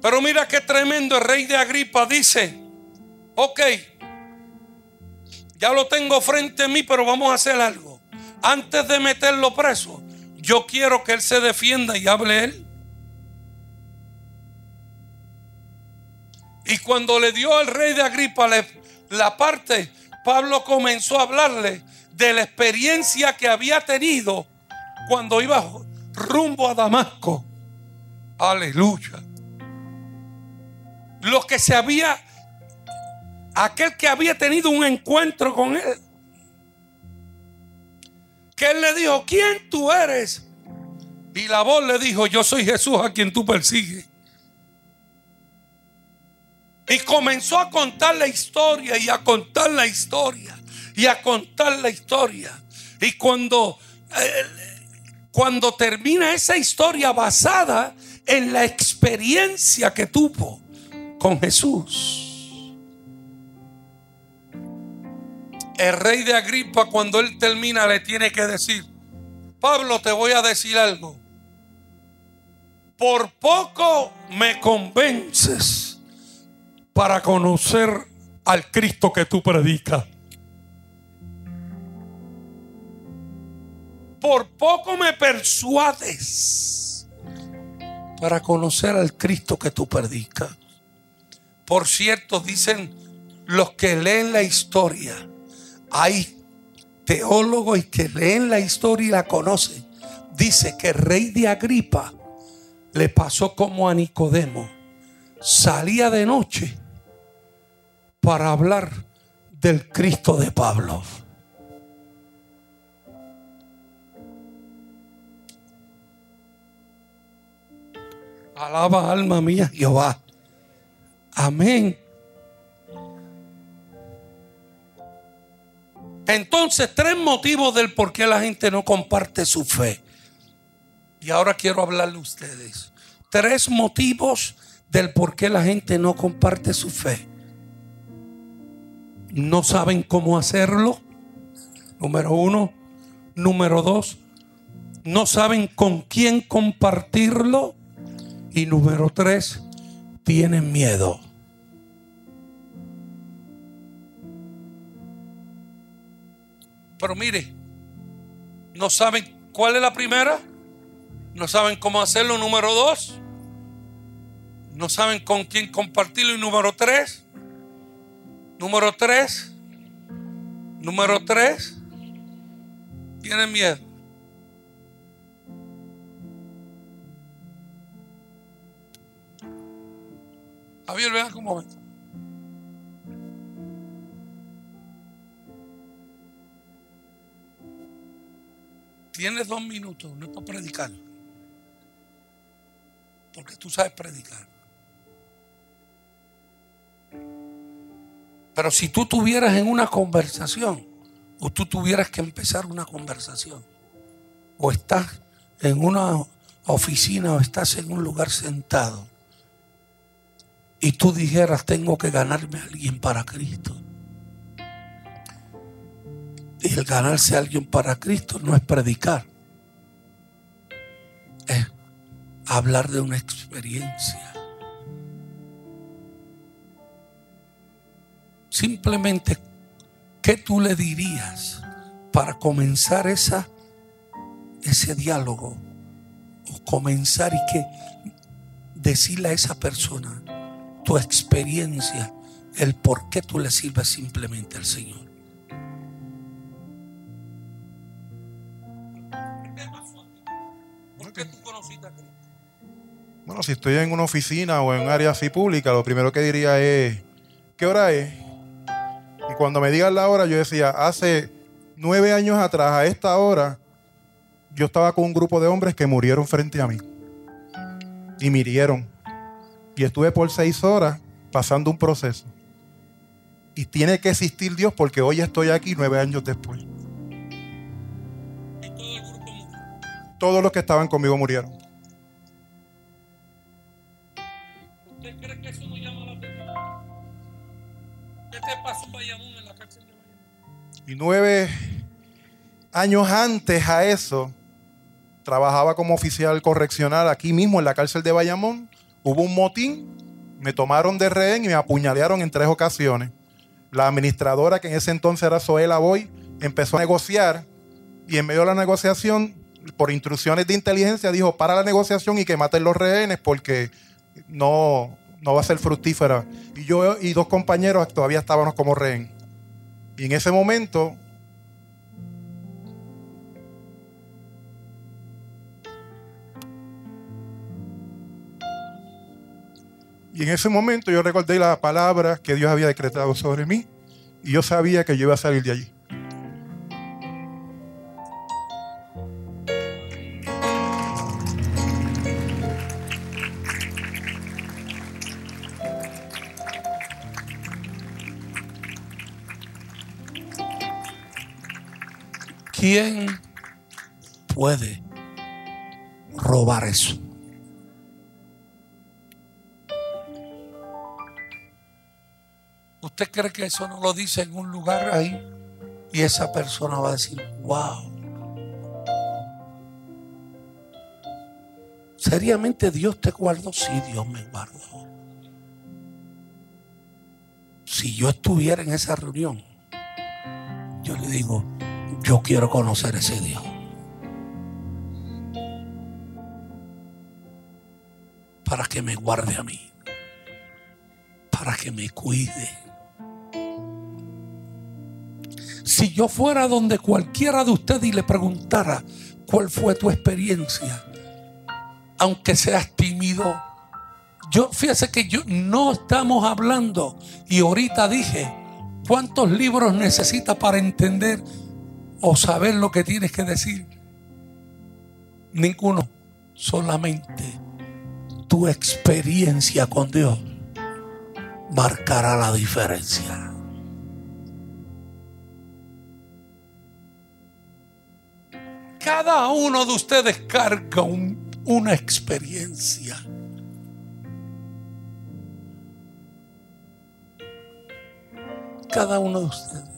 Pero mira qué tremendo el rey de Agripa dice, ok, ya lo tengo frente a mí, pero vamos a hacer algo antes de meterlo preso, yo quiero que él se defienda y hable él. Y cuando le dio al rey de Agripa la parte, Pablo comenzó a hablarle de la experiencia que había tenido cuando iba rumbo a Damasco. Aleluya. Lo que se había, aquel que había tenido un encuentro con él que él le dijo, ¿quién tú eres? Y la voz le dijo, yo soy Jesús a quien tú persigues. Y comenzó a contar la historia y a contar la historia y a contar la historia. Y cuando, eh, cuando termina esa historia basada en la experiencia que tuvo con Jesús, el rey de Agripa cuando él termina le tiene que decir, Pablo te voy a decir algo. Por poco me convences para conocer al Cristo que tú predicas. Por poco me persuades para conocer al Cristo que tú predicas. Por cierto, dicen los que leen la historia hay teólogos que leen la historia y la conocen. Dice que el rey de Agripa le pasó como a Nicodemo. Salía de noche para hablar del Cristo de Pablo. Alaba alma mía Jehová. Amén. Entonces, tres motivos del por qué la gente no comparte su fe. Y ahora quiero hablarle a ustedes. Tres motivos del por qué la gente no comparte su fe. No saben cómo hacerlo. Número uno. Número dos. No saben con quién compartirlo. Y número tres. Tienen miedo. Pero mire, no saben cuál es la primera, no saben cómo hacerlo, número dos, no saben con quién compartirlo, y número tres, número tres, número tres, tienen miedo. Javier, vean cómo momento. Tienes dos minutos, no es para predicar. Porque tú sabes predicar. Pero si tú tuvieras en una conversación, o tú tuvieras que empezar una conversación, o estás en una oficina o estás en un lugar sentado, y tú dijeras, tengo que ganarme a alguien para Cristo. Y el ganarse a alguien para Cristo no es predicar. Es hablar de una experiencia. Simplemente, ¿qué tú le dirías para comenzar esa, ese diálogo? O comenzar y que decirle a esa persona tu experiencia, el por qué tú le sirves simplemente al Señor. Conociste a Cristo? Bueno, si estoy en una oficina o en un área así pública, lo primero que diría es, ¿qué hora es? Y cuando me digan la hora, yo decía, hace nueve años atrás, a esta hora, yo estaba con un grupo de hombres que murieron frente a mí. Y mirieron. Y estuve por seis horas pasando un proceso. Y tiene que existir Dios porque hoy estoy aquí nueve años después. Todos los que estaban conmigo murieron. Te pasó Bayamón, en la cárcel de Bayamón? Y nueve años antes a eso, trabajaba como oficial correccional aquí mismo en la cárcel de Bayamón. Hubo un motín, me tomaron de rehén y me apuñalearon en tres ocasiones. La administradora, que en ese entonces era Zoela Boy, empezó a negociar y en medio de la negociación, por instrucciones de inteligencia, dijo para la negociación y que maten los rehenes porque no, no va a ser fructífera. Y yo y dos compañeros todavía estábamos como rehén. Y en ese momento Y en ese momento yo recordé la palabra que Dios había decretado sobre mí y yo sabía que yo iba a salir de allí. ¿Quién puede robar eso? ¿Usted cree que eso no lo dice en un lugar ahí? Y esa persona va a decir, wow. Seriamente Dios te guardó, sí, Dios me guardó. Si yo estuviera en esa reunión, yo le digo, yo quiero conocer ese Dios. Para que me guarde a mí. Para que me cuide. Si yo fuera donde cualquiera de ustedes y le preguntara cuál fue tu experiencia, aunque seas tímido, yo fíjese que yo no estamos hablando y ahorita dije cuántos libros necesitas para entender o saber lo que tienes que decir. Ninguno, solamente tu experiencia con Dios marcará la diferencia. Cada uno de ustedes carga un- una experiencia. Cada uno de ustedes.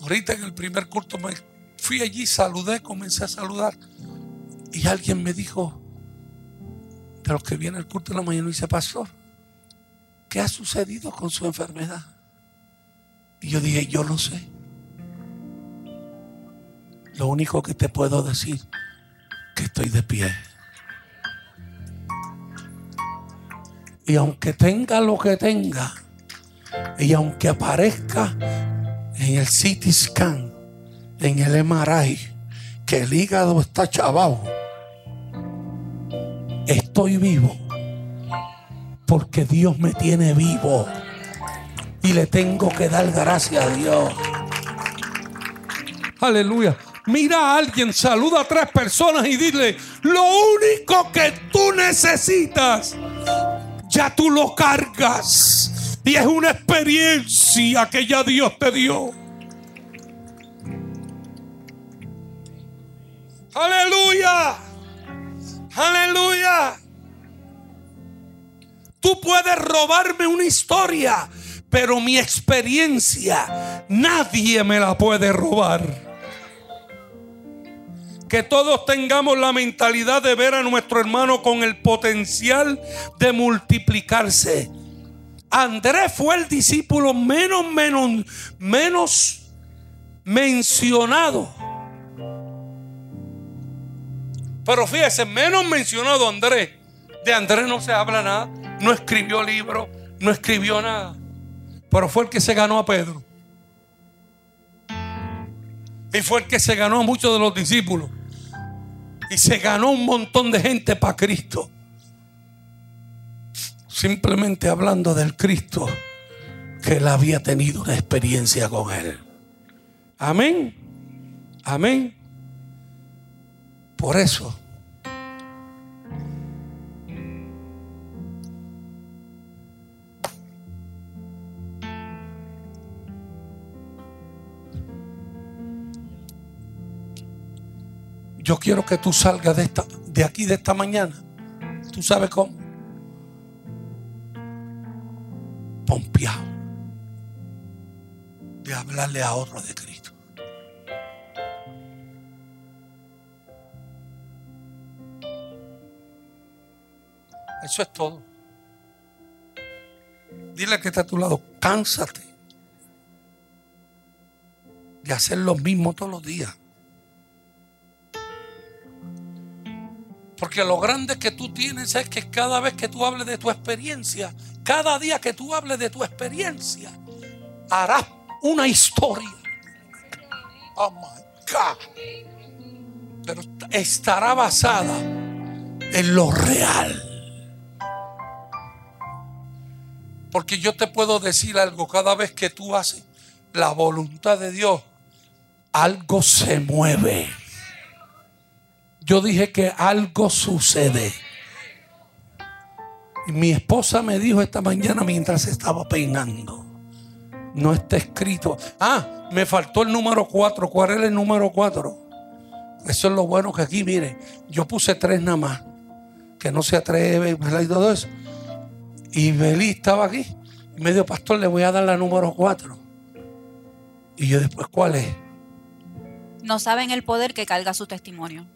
Ahorita en el primer culto me fui allí, saludé, comencé a saludar. Y alguien me dijo, de los que viene al culto de la mañana, dice, pastor, ¿qué ha sucedido con su enfermedad? Y yo dije, yo lo sé. Lo único que te puedo decir, que estoy de pie. Y aunque tenga lo que tenga, y aunque aparezca en el CT scan, en el MRI, que el hígado está chavado, estoy vivo. Porque Dios me tiene vivo. Y le tengo que dar gracias a Dios. Aleluya. Mira a alguien, saluda a tres personas y dile, lo único que tú necesitas, ya tú lo cargas. Y es una experiencia que ya Dios te dio. Aleluya. Aleluya. Tú puedes robarme una historia, pero mi experiencia nadie me la puede robar. Que todos tengamos la mentalidad de ver a nuestro hermano con el potencial de multiplicarse. Andrés fue el discípulo menos, menos, menos mencionado. Pero fíjese, menos mencionado Andrés. De Andrés no se habla nada. No escribió libro, no escribió nada. Pero fue el que se ganó a Pedro. Y fue el que se ganó a muchos de los discípulos. Y se ganó un montón de gente para Cristo. Simplemente hablando del Cristo que él había tenido una experiencia con él. Amén. Amén. Por eso. Yo quiero que tú salgas de, esta, de aquí de esta mañana. ¿Tú sabes cómo? Pompeado. De hablarle a otro de Cristo. Eso es todo. Dile que está a tu lado, cánsate de hacer lo mismo todos los días. Porque lo grande que tú tienes es que cada vez que tú hables de tu experiencia, cada día que tú hables de tu experiencia, harás una historia. Oh my God. Pero estará basada en lo real. Porque yo te puedo decir algo, cada vez que tú haces la voluntad de Dios, algo se mueve. Yo dije que algo sucede. Mi esposa me dijo esta mañana mientras estaba peinando. No está escrito. Ah, me faltó el número 4. ¿Cuál era el número 4? Eso es lo bueno que aquí, mire, yo puse tres nada más. Que no se atreve. Y todo eso. Y Belí estaba aquí. Y me dijo, pastor, le voy a dar la número 4. Y yo después, ¿cuál es? No saben el poder que carga su testimonio.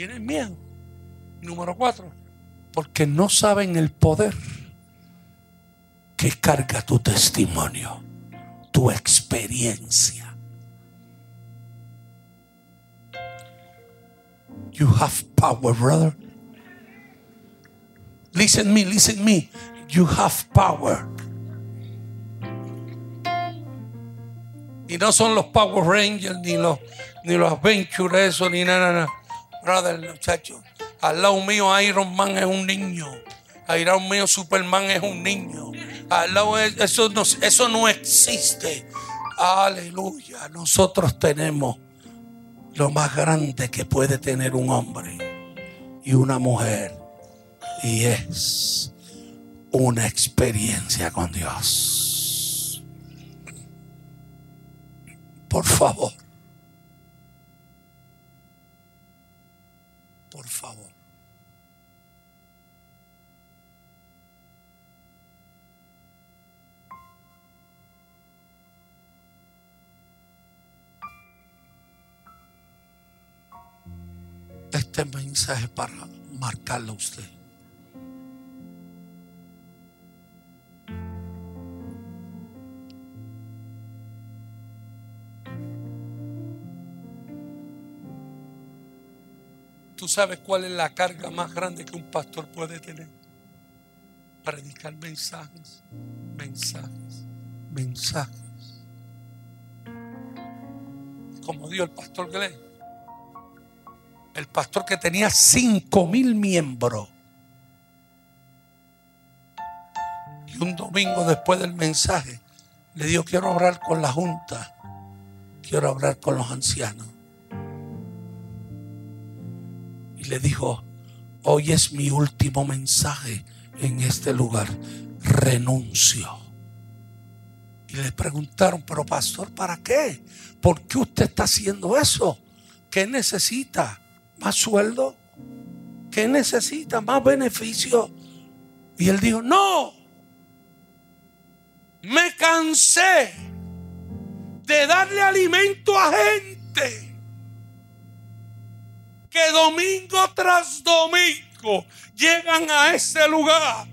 Tienen miedo. Número 4. Porque no saben el poder que carga tu testimonio, tu experiencia. You have power, brother. Listen me, listen me. You have power. Y no son los Power Rangers, ni los, ni los Adventure, eso, ni nada, nada. Brother, muchacho. Al lado mío Iron Man es un niño. Al lado mío Superman es un niño. Al lado es- eso no, eso no existe. Aleluya. Nosotros tenemos lo más grande que puede tener un hombre y una mujer. Y es una experiencia con Dios. Por favor. Este mensaje para marcarlo a usted. ¿Tú sabes cuál es la carga más grande que un pastor puede tener? Predicar mensajes, mensajes, mensajes. Como dijo el pastor Glenn, el pastor que tenía cinco mil miembros. Y un domingo después del mensaje le dijo, quiero hablar con la junta, quiero hablar con los ancianos. Y le dijo, hoy es mi último mensaje en este lugar, renuncio. Y le preguntaron, pero pastor, ¿para qué? ¿Por qué usted está haciendo eso? ¿Qué necesita? ¿Más sueldo? ¿Qué necesita? ¿Más beneficio? Y él dijo, no, me cansé de darle alimento a gente que domingo tras domingo llegan a ese lugar.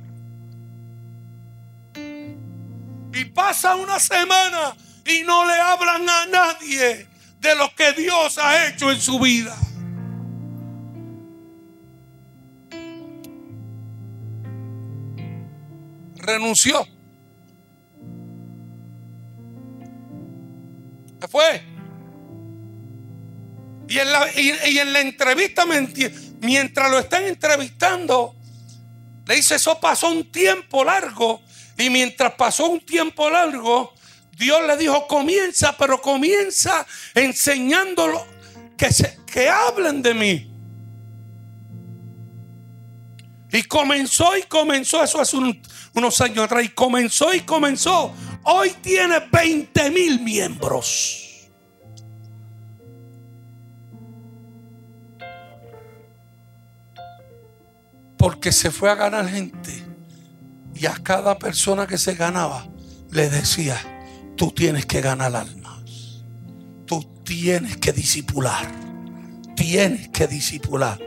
Y pasa una semana y no le hablan a nadie de lo que Dios ha hecho en su vida. Renunció. Se fue. Y en la, y- en la entrevista, mientras lo están entrevistando, le dice, eso pasó un tiempo largo. Y mientras pasó un tiempo largo, Dios le dijo, comienza, pero comienza enseñándolo que, se, que hablen de mí. Y comenzó y comenzó, eso hace un- unos años atrás, y comenzó y comenzó. Hoy tiene 20 mil miembros. Porque se fue a ganar gente. Y a cada persona que se ganaba le decía, tú tienes que ganar almas. Tú tienes que disipular. Tienes que disipular.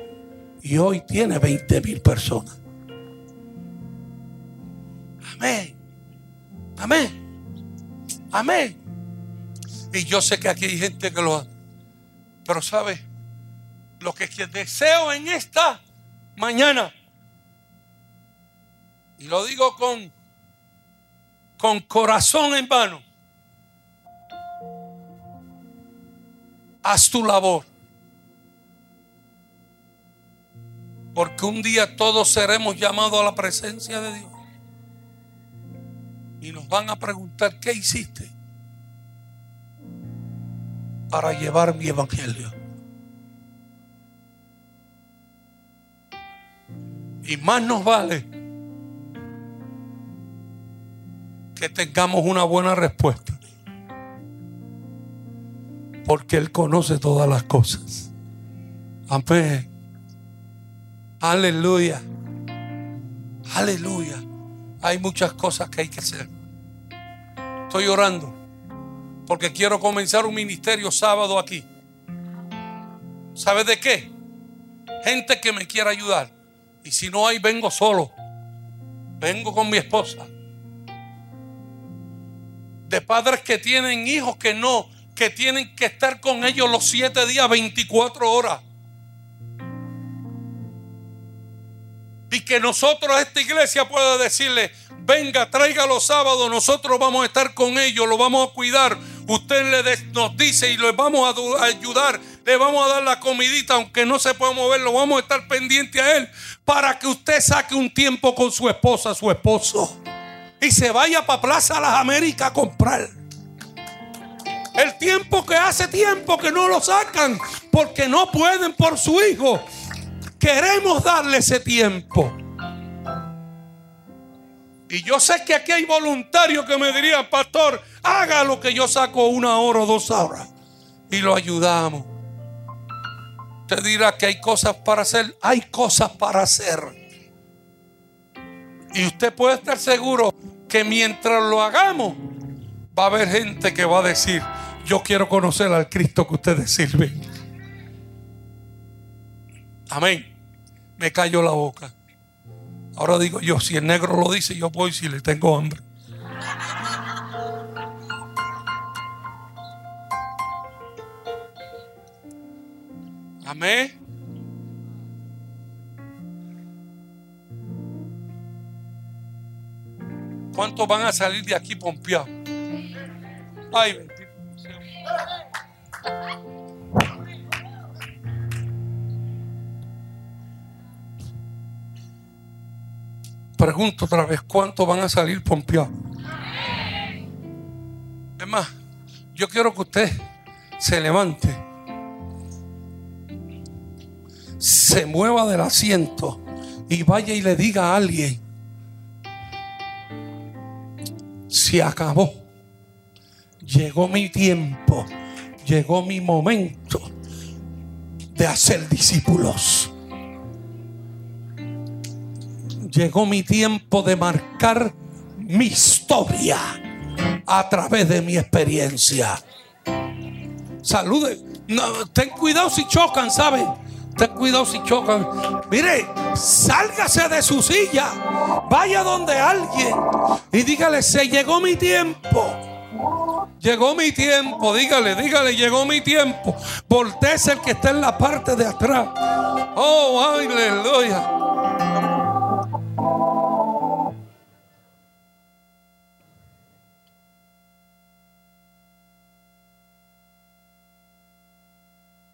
Y hoy tiene 20 mil personas. Amén. Amén. Amén. Y yo sé que aquí hay gente que lo hace. Pero sabe, lo que deseo en esta mañana, y lo digo con, con corazón en mano, haz tu labor. Porque un día todos seremos llamados a la presencia de Dios. Y nos van a preguntar, ¿qué hiciste para llevar mi evangelio? Y más nos vale que tengamos una buena respuesta. Porque Él conoce todas las cosas. Amén. Aleluya. Aleluya. Hay muchas cosas que hay que hacer. Estoy orando porque quiero comenzar un ministerio sábado aquí. ¿Sabes de qué? Gente que me quiera ayudar. Y si no hay, vengo solo. Vengo con mi esposa. De padres que tienen hijos que no, que tienen que estar con ellos los siete días, 24 horas. Y que nosotros, esta iglesia, pueda decirle, venga, traiga los sábados, nosotros vamos a estar con ellos, lo vamos a cuidar. Usted le nos dice y le vamos a ayudar, le vamos a dar la comidita, aunque no se pueda mover, lo vamos a estar pendiente a él, para que usted saque un tiempo con su esposa, su esposo, y se vaya para Plaza Las Américas a comprar. El tiempo que hace tiempo que no lo sacan, porque no pueden por su hijo. Queremos darle ese tiempo. Y yo sé que aquí hay voluntarios que me dirían, pastor, haga lo que yo saco una hora o dos horas. Y lo ayudamos. Usted dirá que hay cosas para hacer. Hay cosas para hacer. Y usted puede estar seguro que mientras lo hagamos, va a haber gente que va a decir, yo quiero conocer al Cristo que ustedes sirven. Amén. Me cayó la boca. Ahora digo yo, si el negro lo dice, yo voy si le tengo hambre. Amén. ¿Cuántos van a salir de aquí pompeados? Ay, bendito. Pregunto otra vez, ¿cuántos van a salir pompeados? Es más, yo quiero que usted se levante, se mueva del asiento y vaya y le diga a alguien, se acabó, llegó mi tiempo, llegó mi momento de hacer discípulos. Llegó mi tiempo de marcar mi historia a través de mi experiencia. Salude. No, ten cuidado si chocan, ¿saben? Ten cuidado si chocan. Mire, sálgase de su silla. Vaya donde alguien y dígale, se llegó mi tiempo. Llegó mi tiempo, dígale, dígale, llegó mi tiempo. Voltese el que está en la parte de atrás. Oh, aleluya.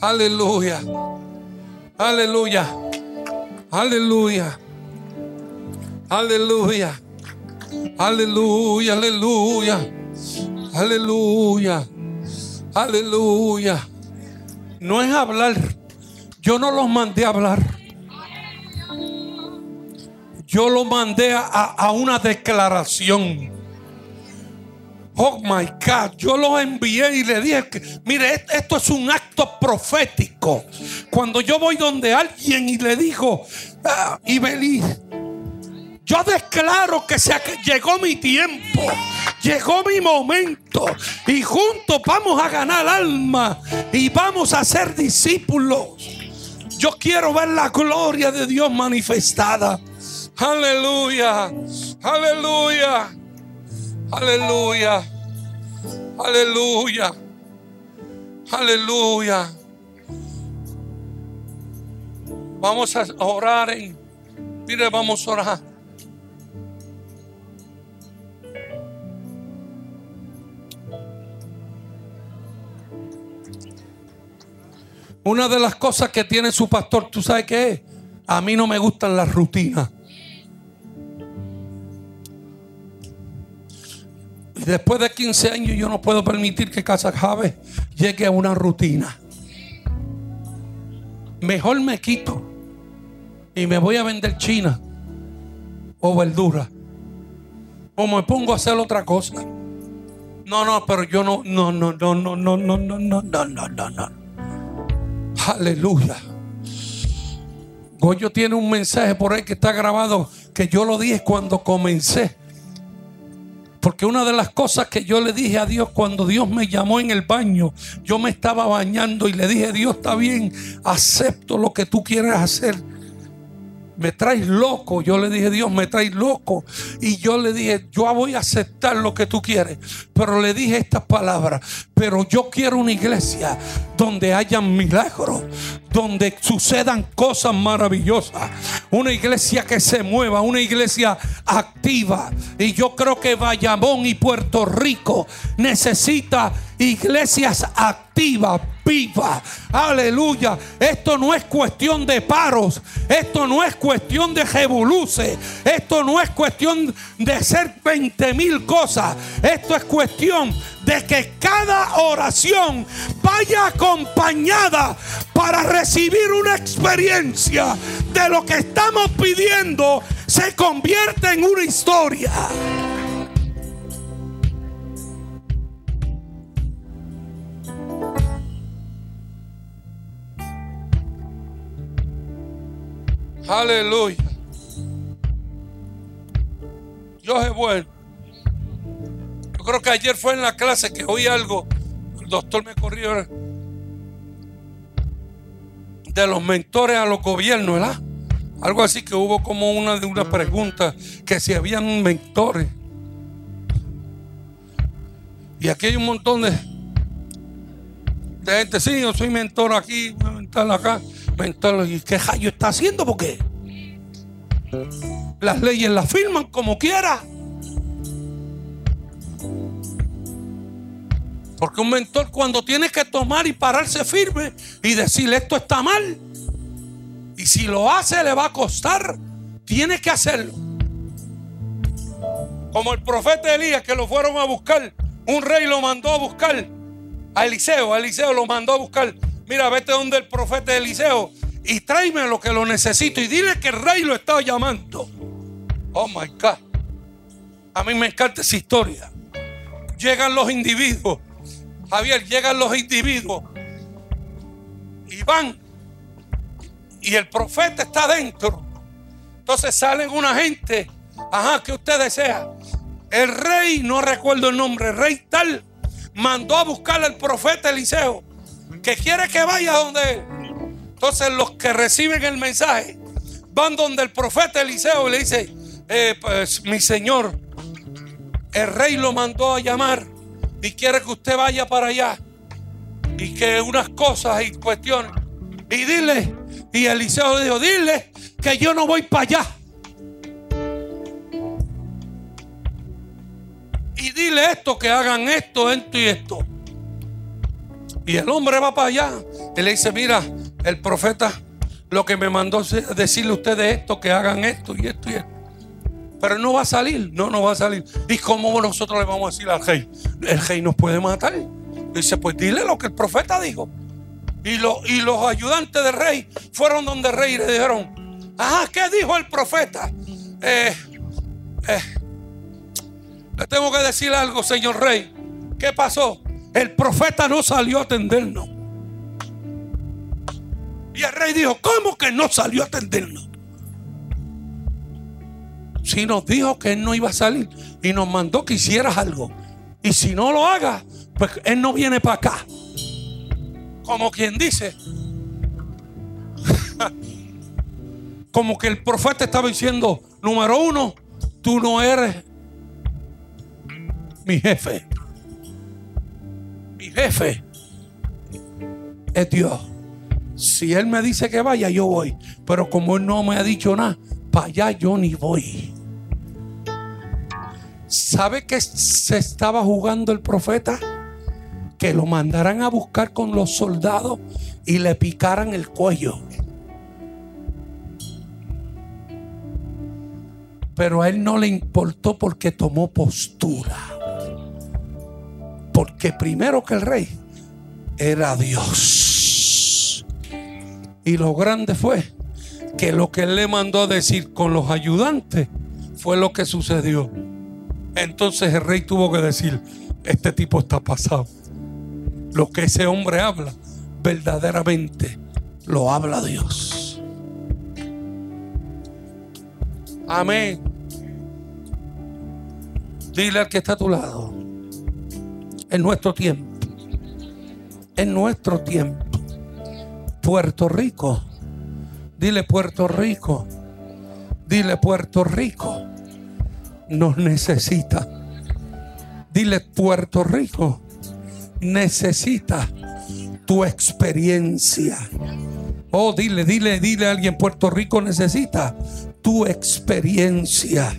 Aleluya. Aleluya. Aleluya. Aleluya. Aleluya, aleluya. Aleluya. Aleluya. No es hablar. Yo no los mandé a hablar. Yo los mandé a, a una declaración. Oh my God, yo los envié y le dije mire, est- esto es un acto profético. Cuando yo voy donde alguien y le digo, ah, Ibelí, yo declaro que se llegó mi tiempo, llegó mi momento y juntos vamos a ganar alma y vamos a ser discípulos. Yo quiero ver la gloria de Dios manifestada. Aleluya, aleluya. Aleluya. Aleluya. Aleluya. Vamos a orar. Mire, vamos a orar. Una de las cosas que tiene su pastor, ¿tú sabes qué es? A mí no me gustan las rutinas. Después de 15 años yo no puedo permitir que Casa Jave llegue a una rutina. Mejor me quito y me voy a vender china o verdura. O me pongo a hacer otra cosa. No, no, pero yo no, no, no, no, no, no, no, no, no, no, no, no, no. Aleluya. Goyo tiene un mensaje por ahí que está grabado que yo lo dije cuando comencé. Porque una de las cosas que yo le dije a Dios cuando Dios me llamó en el baño, yo me estaba bañando y le dije, Dios está bien, acepto lo que tú quieres hacer. Me traes loco, yo le dije, Dios, me traes loco. Y yo le dije, yo voy a aceptar lo que tú quieres. Pero le dije estas palabras, pero yo quiero una iglesia donde haya milagros, donde sucedan cosas maravillosas. Una iglesia que se mueva, una iglesia activa. Y yo creo que Bayamón y Puerto Rico necesita iglesias activas, vivas. Aleluya. Esto no es cuestión de paros. Esto no es cuestión de revoluce. Esto no es cuestión de ser 20 mil cosas. Esto es cuestión de que cada oración vaya acompañada para recibir una experiencia de lo que estamos pidiendo se convierte en una historia. Aleluya. Dios es bueno. Creo que ayer fue en la clase que oí algo. El doctor me corrió de los mentores a los gobiernos, ¿verdad? Algo así que hubo como una de una pregunta que si habían mentores. Y aquí hay un montón de, de gente. Sí, yo soy mentor aquí, voy a mentor acá, mentor. ¿Y qué rayo está haciendo? Porque las leyes las firman como quiera. Porque un mentor cuando tiene que tomar y pararse firme y decirle esto está mal. Y si lo hace le va a costar. Tiene que hacerlo. Como el profeta Elías que lo fueron a buscar. Un rey lo mandó a buscar. A Eliseo. A Eliseo lo mandó a buscar. Mira, vete donde el profeta Eliseo. Y tráeme lo que lo necesito. Y dile que el rey lo está llamando. Oh my God. A mí me encanta esa historia. Llegan los individuos. Javier, llegan los individuos y van. Y el profeta está dentro. Entonces salen una gente. Ajá, que usted desea. El rey, no recuerdo el nombre, el rey tal, mandó a buscar al profeta Eliseo. Que quiere que vaya donde él. Entonces los que reciben el mensaje van donde el profeta Eliseo y le dice, eh, pues mi señor, el rey lo mandó a llamar y quiere que usted vaya para allá y que unas cosas y cuestiones. Y dile, y Eliseo le dijo, dile que yo no voy para allá. Y dile esto, que hagan esto, esto y esto. Y el hombre va para allá y le dice, mira, el profeta lo que me mandó decirle a ustedes esto, que hagan esto y esto y esto. Pero no va a salir, no, no va a salir. ¿Y cómo nosotros le vamos a decir al rey? El rey nos puede matar. Dice, pues dile lo que el profeta dijo. Y, y los ayudantes del rey fueron donde el rey y le dijeron, ajá, ¿qué dijo el profeta? Eh, eh, le tengo que decir algo, señor rey. ¿Qué pasó? El profeta no salió a atendernos. Y el rey dijo, ¿cómo que no salió a atendernos? Si nos dijo que él no iba a salir y nos mandó que hicieras algo. Y si no lo haga, pues él no viene para acá. Como quien dice. (laughs) Como que el profeta estaba diciendo, número uno, tú no eres mi jefe. Mi jefe es Dios. Si Él me dice que vaya, yo voy. Pero como Él no me ha dicho nada, para allá yo ni voy. ¿Sabe qué se estaba jugando el profeta? Que lo mandaran a buscar con los soldados y le picaran el cuello. Pero a él no le importó porque tomó postura. Porque primero que el rey era Dios. Y lo grande fue que lo que él le mandó a decir con los ayudantes fue lo que sucedió. Entonces el rey tuvo que decir, este tipo está pasado. Lo que ese hombre habla, verdaderamente lo habla Dios. Amén. Dile al que está a tu lado. En nuestro tiempo. En nuestro tiempo. Puerto Rico. Dile Puerto Rico. Dile Puerto Rico. Nos necesita. Dile Puerto Rico. Necesita tu experiencia. Oh, dile, dile, dile a alguien, Puerto Rico necesita tu experiencia,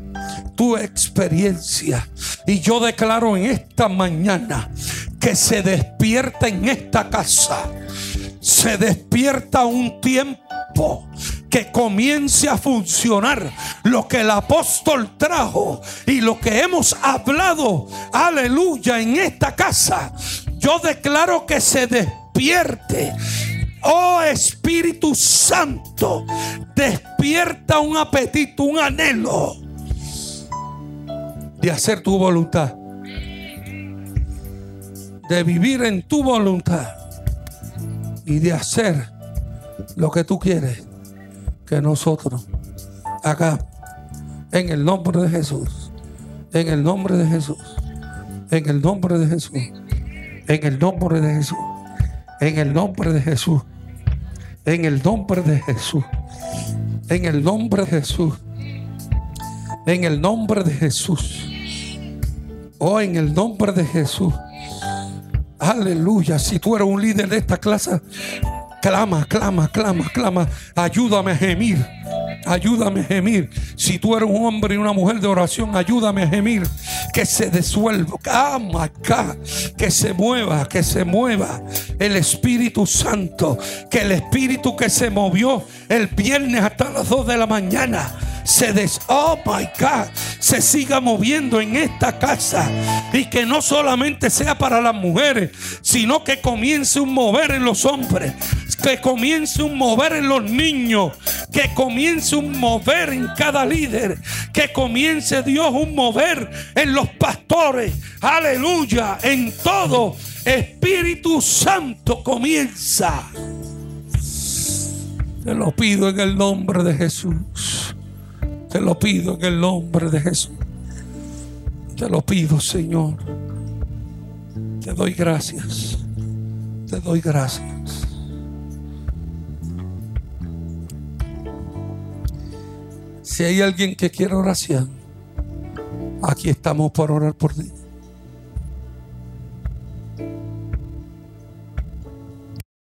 tu experiencia. Y yo declaro en esta mañana que se despierta en esta casa, se despierta un tiempo que comience a funcionar lo que el apóstol trajo y lo que hemos hablado, aleluya, en esta casa. Yo declaro que se despierte. Oh Espíritu Santo, despierta un apetito, un anhelo de hacer tu voluntad, de vivir en tu voluntad y de hacer lo que tú quieres que nosotros hagamos. En el nombre de Jesús. En el nombre de Jesús. En el nombre de Jesús. En el nombre de Jesús. En el nombre de Jesús. En el nombre de Jesús. En el nombre de Jesús. En el nombre de Jesús. Oh, en el nombre de Jesús. Aleluya. Si tú eres un líder de esta clase, clama, clama, clama, clama. Ayúdame a gemir. Ayúdame a gemir. Si tú eres un hombre y una mujer de oración, ayúdame a gemir. Que se disuelva. Oh my God. Que se mueva, que se mueva el Espíritu Santo. Que el Espíritu que se movió el viernes hasta las 2 de la mañana se des, oh my God, se siga moviendo en esta casa y que no solamente sea para las mujeres, sino que comience un mover en los hombres, que comience un mover en los niños, que comience un mover en cada líder, que comience Dios un mover en los pastores, aleluya, en todo. Espíritu Santo comienza. Te lo pido en el nombre de Jesús. Te lo pido en el nombre de Jesús. Te lo pido, Señor. Te doy gracias. Te doy gracias. Si hay alguien que quiere oración, aquí estamos para orar por ti.